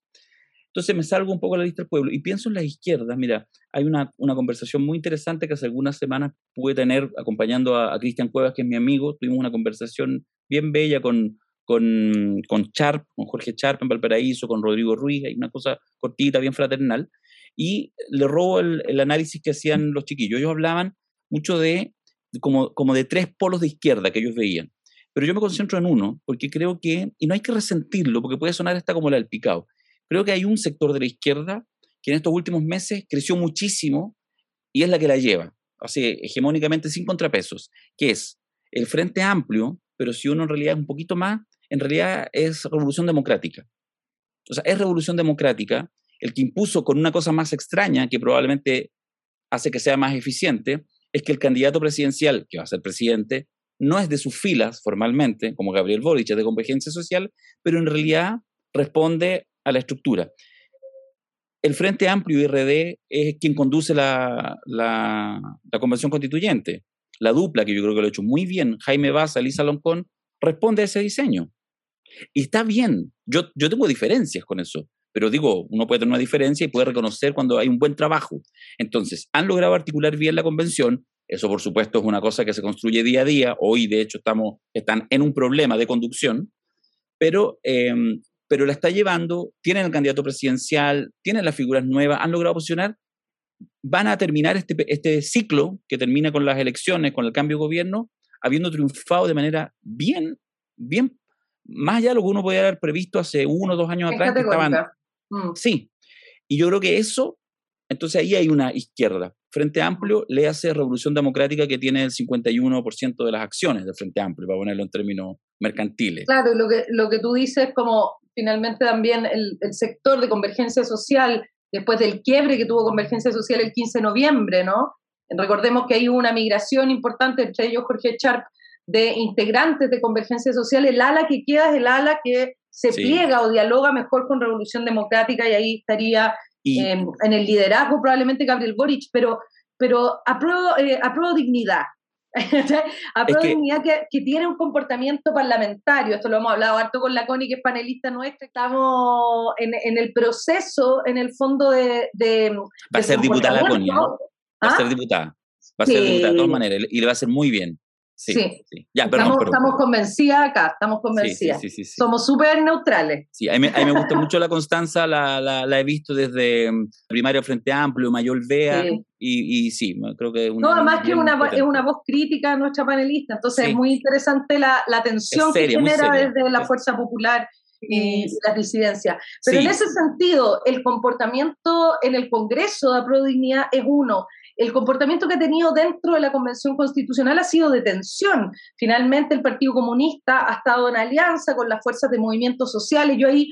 Entonces me salgo un poco de la lista del pueblo y pienso en las izquierdas. Mira, hay una, una conversación muy interesante que hace algunas semanas pude tener acompañando a, Cristian Cuevas, que es mi amigo. Tuvimos una conversación bien bella con, con, con Charp, con Jorge Charp en Valparaíso, con Rodrigo Ruiz, hay una cosa cortita, bien fraternal. Y le robo el, el análisis que hacían los chiquillos. Ellos hablaban mucho de como, como de tres polos de izquierda que ellos veían. Pero yo me concentro en uno, porque creo que, y no hay que resentirlo, porque puede sonar esta como la del picado, Creo que hay un sector de la izquierda que en estos últimos meses creció muchísimo y es la que la lleva. así hegemónicamente sin contrapesos, que es el Frente Amplio, pero si uno en realidad es un poquito más, en realidad es Revolución Democrática. O sea, es Revolución Democrática el que impuso con una cosa más extraña que probablemente hace que sea más eficiente, es que el candidato presidencial, que va a ser presidente, no es de sus filas formalmente, como Gabriel Boric, es de Convergencia Social, pero en realidad responde a la estructura. El Frente Amplio IRD es quien conduce la, la, convención constituyente. La dupla, que yo creo que lo ha hecho muy bien, Jaime Baza, Elisa Loncón, responde a ese diseño. Y está bien, yo, yo tengo diferencias con eso, pero digo, uno puede tener una diferencia y puede reconocer cuando hay un buen trabajo. Entonces, han logrado articular bien la convención, eso, por supuesto, es una cosa que se construye día a día. Hoy, de hecho, estamos, están en un problema de conducción, pero, em, pero la está llevando, tienen el candidato presidencial, tienen las figuras nuevas, han logrado posicionar, van a terminar este, este ciclo que termina con las elecciones, con el cambio de gobierno, habiendo triunfado de manera bien, bien, más allá de lo que uno podía haber previsto hace uno o dos años atrás. Que estaban, mm. Sí, y yo creo que eso, entonces ahí hay una izquierda. Frente Amplio le hace Revolución Democrática que tiene el 51% de las acciones de Frente Amplio, para ponerlo en términos mercantiles.
Claro, lo que, lo que tú dices, como finalmente también el, el sector de convergencia social, después del quiebre que tuvo convergencia social el 15 de noviembre, ¿no? Recordemos que hay una migración importante, entre ellos Jorge Charp, de integrantes de convergencia social. El ala que queda es el ala que se pliega o dialoga mejor con Revolución Democrática y ahí estaría Em, en el liderazgo probablemente Gabriel Boric, pero, pero apruebo, eh, dignidad. apruebo dignidad que, tiene un comportamiento parlamentario. Esto lo hemos hablado harto con la Connie, que es panelista nuestra. Estamos en, el proceso, en el fondo de.
va a ser diputada la Connie. Va a ¿Ah? ser diputada. Va a ser diputada de todas maneras y le va a hacer muy bien. Sí,
sí. Ya, estamos, estamos convencidas acá, estamos convencidas. Somos súper neutrales.
Sí, a mí, me gusta mucho la Constanza, la, la, he visto desde mm, Primario Frente Amplio, Mayor Vea, y, y, sí, creo que
una, No, además que una, es una voz crítica de nuestra panelista, entonces es muy interesante la, la tensión que genera desde la Fuerza Popular y las disidencias. Pero en ese sentido, el comportamiento en el Congreso de Aprodignidad es uno, el comportamiento que ha tenido dentro de la Convención Constitucional ha sido de tensión. Finalmente el Partido Comunista ha estado en alianza con las fuerzas de movimientos sociales. Yo ahí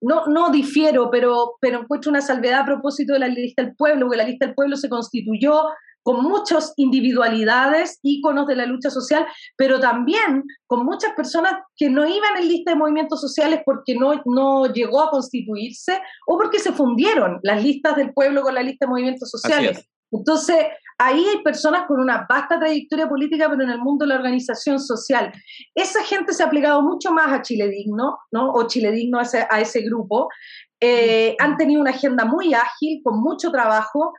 no, no difiero, pero, pero encuentro una salvedad a propósito de la lista del pueblo, porque la lista del pueblo se constituyó con muchas individualidades, íconos de la lucha social, pero también con muchas personas que no iban en lista de movimientos sociales porque no, no llegó a constituirse o porque se fundieron las listas del pueblo con la lista de movimientos sociales. Entonces, ahí hay personas con una vasta trayectoria política, pero en el mundo de la organización social. Esa gente se ha aplicado mucho más a Chile Digno, ¿no? O Chile Digno a ese, grupo. Eh, han tenido una agenda muy ágil, con mucho trabajo,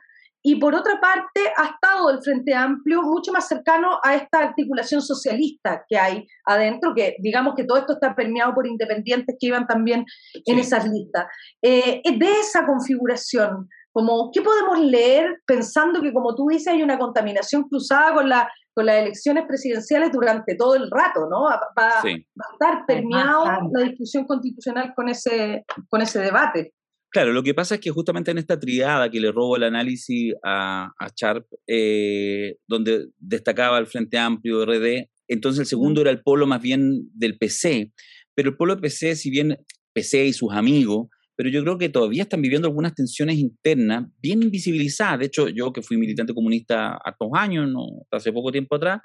y por otra parte ha estado el Frente Amplio mucho más cercano a esta articulación socialista que hay adentro, que digamos que todo esto está permeado por independientes que iban también en esas listas. Eh, de esa configuración, como, ¿qué podemos leer pensando que, como tú dices, hay una contaminación cruzada con, la, con las elecciones presidenciales durante todo el rato, ¿no? Va, a estar permeado la discusión constitucional con ese, con ese debate.
Claro, lo que pasa es que justamente en esta triada que le robo el análisis a, a Sharp, eh, donde destacaba el Frente Amplio, RD, entonces el segundo era el polo más bien del PC, pero el polo PC, si bien PC y sus amigos, pero yo creo que todavía están viviendo algunas tensiones internas bien invisibilizadas. De hecho, yo que fui militante comunista hartos años, no, hace poco tiempo atrás,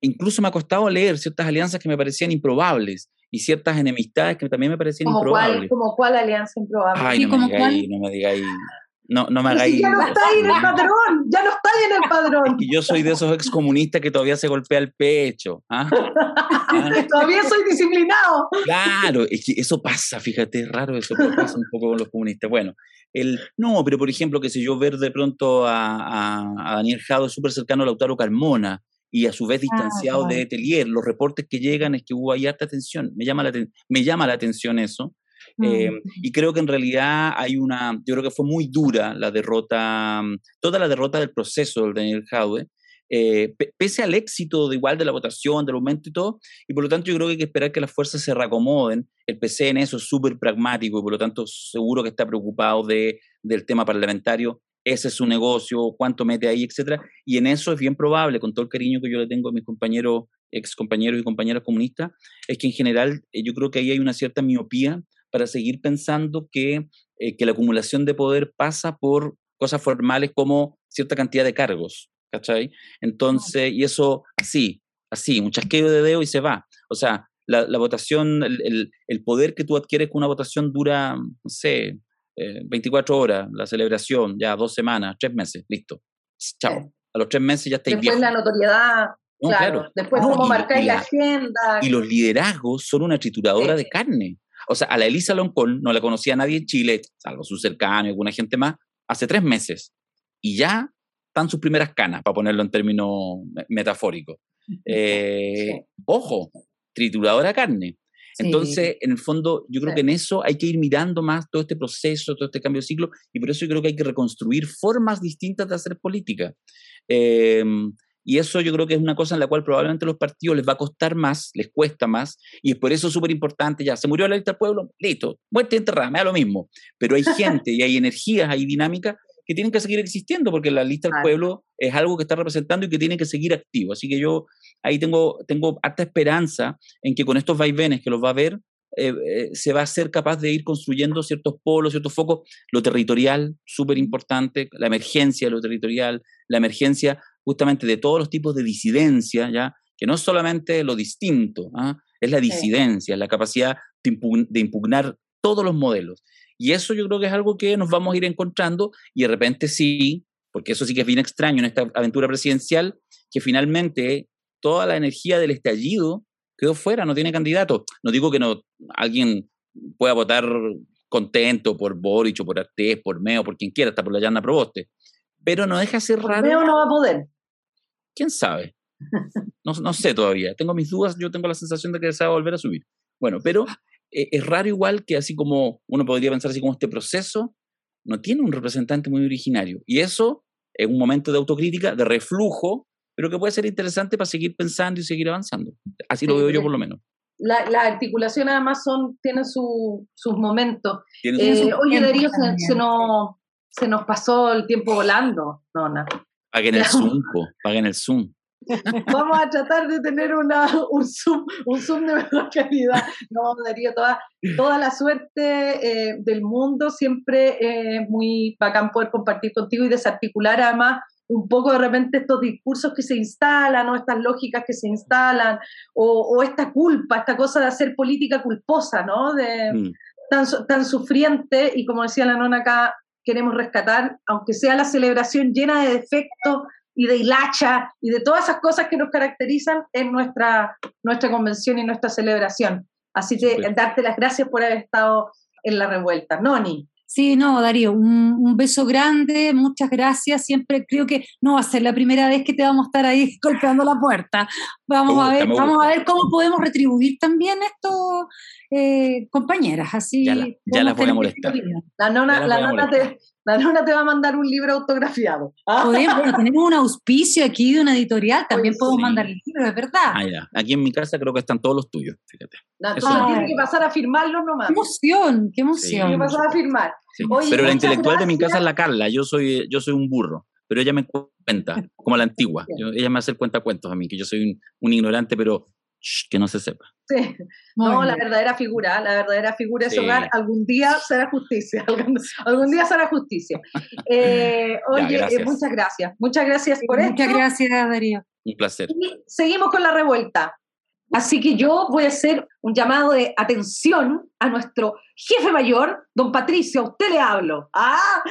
incluso me ha costado leer ciertas alianzas que me parecían improbables y ciertas enemistades que también me parecían improbables.
¿Como cuál alianza improbable?
Ay, no, me digáis, no me digáis, no, no me hagáis.
ya no está ahí en el padrón, ya no está ahí en el padrón.
Es yo soy de esos excomunistas que todavía se golpea el pecho. ¿ah?
todavía soy disciplinado.
Claro, es que eso pasa, fíjate, es raro eso pasa un poco con los comunistas. Bueno, el, no, pero por ejemplo, que si yo ver de pronto a, a, Daniel Jado súper cercano a Lautaro Carmona y a su vez ah, distanciado de Telier, los reportes que llegan es que hubo ahí harta tensión. Me llama la, me llama la atención eso. Eh, mm. y creo que en realidad hay una, yo creo que fue muy dura la derrota, mm, toda la derrota del proceso del Daniel Jadwe, eh, pese al éxito de igual de la votación, del aumento y todo, y por lo tanto yo creo que hay que esperar que las fuerzas se reacomoden. El PC en eso es súper pragmático y por lo tanto seguro que está preocupado de, del tema parlamentario ese es su negocio, cuánto mete ahí, etcétera. Y en eso es bien probable, con todo el cariño que yo le tengo a mis compañeros, ex compañeros y compañeras comunistas, es que en general eh, yo creo que ahí hay una cierta miopía para seguir pensando que, eh, que la acumulación de poder pasa por cosas formales como cierta cantidad de cargos, ¿cachai? Entonces, y eso así, así, un chasqueo de dedo y se va. O sea, la, la votación, el, el, poder que tú adquieres con una votación dura, no sé, 24 eh, horas, la celebración, ya dos semanas, tres meses, listo. Chao. A los tres meses ya estáis
Después la notoriedad, claro. Después cómo marcáis la agenda.
Y los liderazgos son una trituradora de carne. O sea, a la Elisa Loncón no la conocía nadie en Chile, salvo su cercano y alguna gente más, hace tres meses. Y ya están sus primeras canas, para ponerlo en términos metafóricos. Eh, ojo, trituradora de carne. Entonces, en el fondo, yo creo que en eso hay que ir mirando más todo este proceso, todo este cambio de ciclo, y por eso yo creo que hay que reconstruir formas distintas de hacer política. Em, y eso yo creo que es una cosa en la cual probablemente a los partidos les va a costar más, les cuesta más, y por eso es súper importante, ya, se murió la lista del pueblo, listo, muerte enterrada, me da lo mismo, pero hay gente y hay energías, hay dinámicas que tienen que seguir existiendo, porque la lista del pueblo es algo que está representando y que tiene que seguir activo. Así que yo ahí tengo, tengo harta esperanza en que con estos vaivenes que los va a ver, eh, eh, se va a ser capaz de ir construyendo ciertos polos, ciertos focos, lo territorial, súper importante, la emergencia lo territorial, la emergencia justamente de todos los tipos de disidencia, ¿ya? que no es solamente lo distinto, ¿ah? es la disidencia, la capacidad de impugnar todos los modelos. Y eso yo creo que es algo que nos vamos a ir encontrando y de repente sí, porque eso sí que es bien extraño en esta aventura presidencial, que finalmente toda la energía del estallido quedó fuera, no tiene candidato. No digo que no alguien pueda votar contento por Boric o por Artés, por Meo, por quien quiera, hasta por la Llana Proboste. Pero no deja de ser raro.
Meo no va a poder.
¿Quién sabe? No, no sé todavía. Tengo mis dudas, yo tengo la sensación de que se va a volver a subir. Bueno, pero eh, es raro igual que así como uno podría pensar así como este proceso no tiene un representante muy originario. Y eso es un momento de autocrítica, de reflujo, pero que puede ser interesante para seguir pensando y seguir avanzando. Así lo veo yo por lo menos.
La, la articulación además son, tiene su, sus momentos. Eh, oye, Darío, se, se, nos, se nos pasó el tiempo volando, Nona.
Paguen el Zoom, paguen el Zoom.
Vamos a tratar de tener una, un, zoom, un zoom de mejor calidad. No, Darío, toda, toda la suerte eh, del mundo. Siempre es muy bacán poder compartir contigo y desarticular además un poco de repente estos discursos que se instalan o estas lógicas que se instalan o, esta culpa, esta cosa de hacer política culposa, ¿no? De, mm. tan, tan sufriente y como decía la nona acá, queremos rescatar, aunque sea la celebración llena de defectos, y de hilacha y de todas esas cosas que nos caracterizan en nuestra, nuestra convención y nuestra celebración. Así que darte las gracias por haber estado en la revuelta. Noni.
Sí, no, Darío, un, beso grande, muchas gracias. Siempre creo que no va a ser la primera vez que te vamos a estar ahí golpeando la puerta. Vamos a ver, vamos a ver cómo podemos retribuir también esto, eh, compañeras. Así
ya, la, las voy a molestar.
La nona, la nona te, la nona te va a mandar un libro autografiado.
Ah. Podemos, tenemos un auspicio aquí de una editorial, también podemos mandar el libro, es verdad.
Ah, ya. Aquí en mi casa creo que están todos los tuyos, fíjate.
tienes que pasar a firmarlos nomás.
Qué emoción, qué emoción.
Tienes que pasar a firmar.
pero la intelectual de mi casa es la Carla, yo soy, yo soy un burro, pero ella me cuenta, como la antigua. ella me hace el cuentos a mí, que yo soy un, un ignorante, pero que no se sepa.
Sí. no, la verdadera figura, la verdadera figura es hogar, algún día será justicia, algún, día será justicia. Eh, oye, eh, muchas gracias, muchas gracias por
esto. Muchas gracias, Darío.
Un placer.
Y seguimos con la revuelta. Así que yo voy a hacer un llamado de atención a nuestro jefe mayor, don Patricio, a usted le hablo. Ah,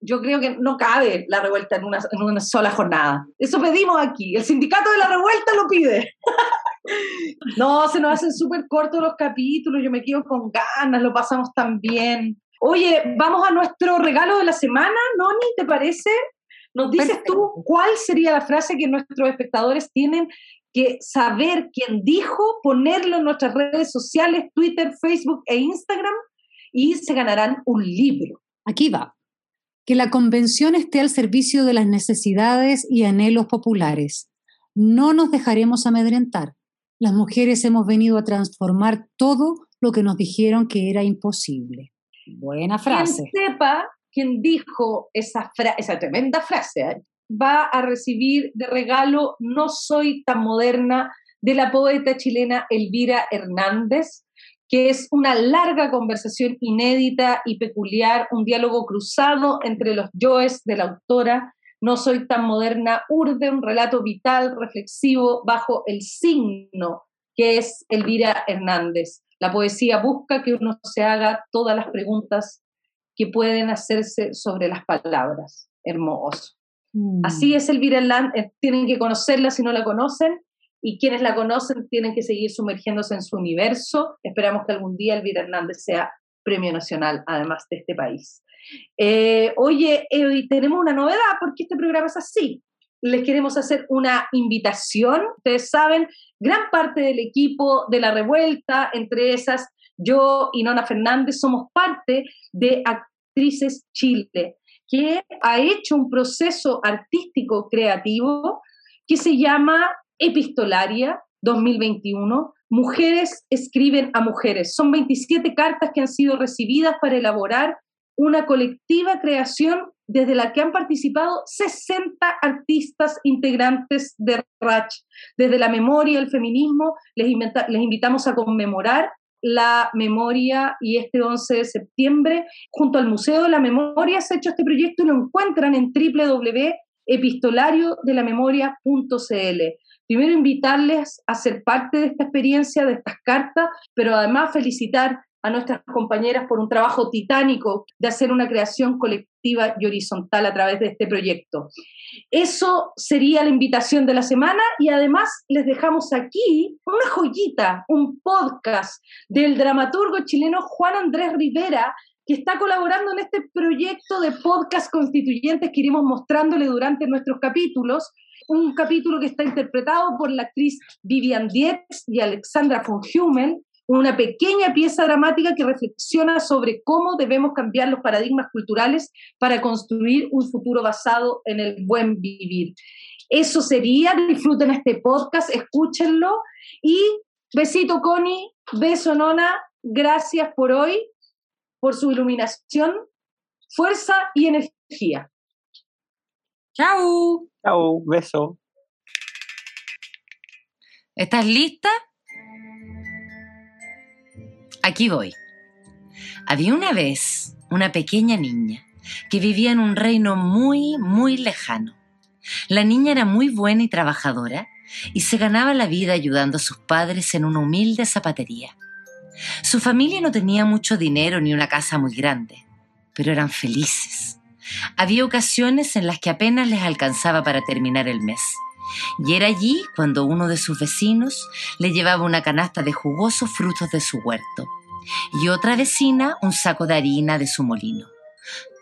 yo creo que no cabe la revuelta en una, en una sola jornada. Eso pedimos aquí. El sindicato de la revuelta lo pide. no, se nos hacen súper cortos los capítulos, yo me quedo con ganas, lo pasamos tan bien. Oye, vamos a nuestro regalo de la semana, Noni, ¿te parece? Nos dices tú cuál sería la frase que nuestros espectadores tienen que saber quién dijo, ponerlo en nuestras redes sociales, Twitter, Facebook e Instagram, y se ganarán un libro.
Aquí va que la convención esté al servicio de las necesidades y anhelos populares. No nos dejaremos amedrentar. Las mujeres hemos venido a transformar todo lo que nos dijeron que era imposible. Buena frase.
Quien sepa, quien dijo esa, esa tremenda frase, ¿eh? va a recibir de regalo No soy tan moderna de la poeta chilena Elvira Hernández, que es una larga conversación inédita y peculiar, un diálogo cruzado entre los yoes de la autora. No soy tan moderna, urde un relato vital, reflexivo, bajo el signo que es Elvira Hernández. La poesía busca que uno se haga todas las preguntas que pueden hacerse sobre las palabras. Hermoso. Mm. Así es Elvira Hernández, eh, tienen que conocerla si no la conocen y quienes la conocen tienen que seguir sumergiéndose en su universo. Esperamos que algún día Elvira Hernández sea premio nacional, además de este país. Eh, oye, eh, tenemos una novedad porque este programa es así. Les queremos hacer una invitación. Ustedes saben, gran parte del equipo de la revuelta, entre esas yo y Nona Fernández, somos parte de Actrices Chile, que ha hecho un proceso artístico creativo que se llama Epistolaria 2021, Mujeres escriben a mujeres. Son 27 cartas que han sido recibidas para elaborar una colectiva creación desde la que han participado 60 artistas integrantes de RACH. Desde la memoria, el feminismo, les, les invitamos a conmemorar la memoria y este 11 de septiembre, junto al Museo de la Memoria, se ha hecho este proyecto y lo encuentran en www.epistolariodelamemoria.cl. Primero invitarles a ser parte de esta experiencia, de estas cartas, pero además felicitar a nuestras compañeras por un trabajo titánico de hacer una creación colectiva y horizontal a través de este proyecto. Eso sería la invitación de la semana y además les dejamos aquí una joyita, un podcast del dramaturgo chileno Juan Andrés Rivera, que está colaborando en este proyecto de podcast constituyentes que iremos mostrándole durante nuestros capítulos un capítulo que está interpretado por la actriz Vivian Dietz y Alexandra von Humen, una pequeña pieza dramática que reflexiona sobre cómo debemos cambiar los paradigmas culturales para construir un futuro basado en el buen vivir. Eso sería, disfruten este podcast, escúchenlo y besito Connie, beso Nona, gracias por hoy, por su iluminación, fuerza y energía.
Chao.
Chao, beso.
¿Estás lista? Aquí voy. Había una vez una pequeña niña que vivía en un reino muy, muy lejano. La niña era muy buena y trabajadora y se ganaba la vida ayudando a sus padres en una humilde zapatería. Su familia no tenía mucho dinero ni una casa muy grande, pero eran felices. Había ocasiones en las que apenas les alcanzaba para terminar el mes. Y era allí cuando uno de sus vecinos le llevaba una canasta de jugosos frutos de su huerto y otra vecina un saco de harina de su molino.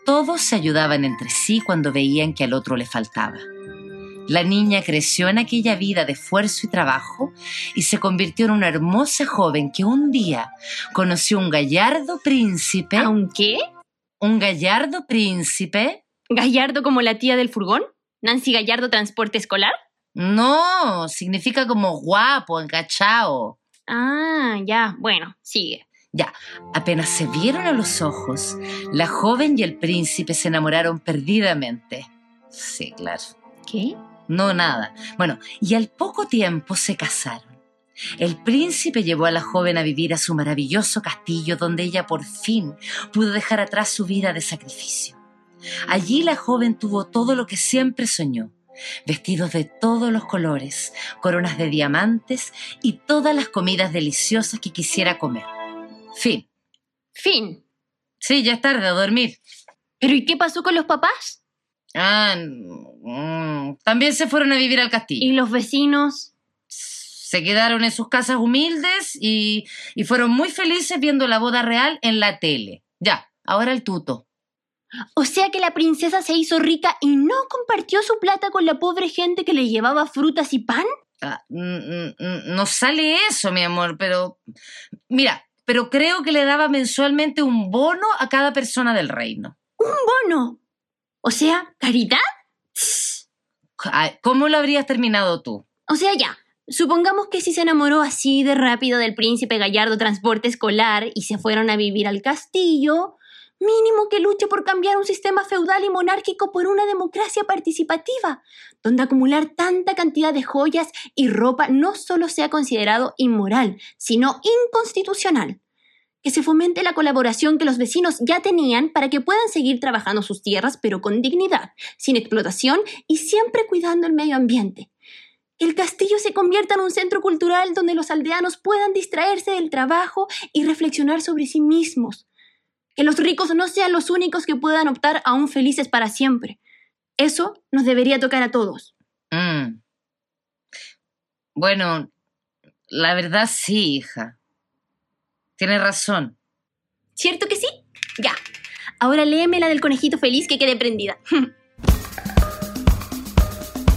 Todos se ayudaban entre sí cuando veían que al otro le faltaba. La niña creció en aquella vida de esfuerzo y trabajo y se convirtió en una hermosa joven que un día conoció un gallardo príncipe.
¿Un qué?
¿Un gallardo príncipe?
¿Gallardo como la tía del furgón? ¿Nancy Gallardo Transporte Escolar?
No, significa como guapo, encachao.
Ah, ya, bueno, sigue.
Ya, apenas se vieron a los ojos, la joven y el príncipe se enamoraron perdidamente. Sí, claro.
¿Qué?
No, nada. Bueno, y al poco tiempo se casaron. El príncipe llevó a la joven a vivir a su maravilloso castillo donde ella por fin pudo dejar atrás su vida de sacrificio. Allí la joven tuvo todo lo que siempre soñó, vestidos de todos los colores, coronas de diamantes y todas las comidas deliciosas que quisiera comer. Fin.
Fin.
Sí, ya es tarde a dormir.
¿Pero y qué pasó con los papás?
Ah, mm, también se fueron a vivir al castillo.
¿Y los vecinos?
se quedaron en sus casas humildes y, fueron muy felices viendo la boda real en la tele. Ya, ahora el tuto.
O sea que la princesa se hizo rica y no compartió su plata con la pobre gente que le llevaba frutas y pan.
Ah, no sale eso, mi amor, pero... Mira, pero creo que le daba mensualmente un bono a cada persona del reino.
¿Un bono? O sea, caridad.
¿Cómo lo habrías terminado tú?
O sea, ya, Supongamos que si se enamoró así de rápido del príncipe Gallardo Transporte Escolar y se fueron a vivir al castillo, Mínimo que luche por cambiar un sistema feudal y monárquico por una democracia participativa, donde acumular tanta cantidad de joyas y ropa no solo sea considerado inmoral, sino inconstitucional. Que se fomente la colaboración que los vecinos ya tenían para que puedan seguir trabajando sus tierras, pero con dignidad, sin explotación y siempre cuidando el medio ambiente. Que el castillo se convierta en un centro cultural donde los aldeanos puedan distraerse del trabajo y reflexionar sobre sí mismos que los ricos no sean los únicos que puedan optar a un felices para siempre. Eso nos debería tocar a todos.
Mm. Bueno, la verdad sí, hija. Tienes razón.
¿Cierto que sí? Ya. Ahora léeme la del conejito feliz que quede prendida.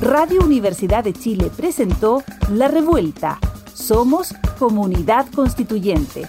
Radio Universidad de Chile presentó La Revuelta. Somos Comunidad Constituyente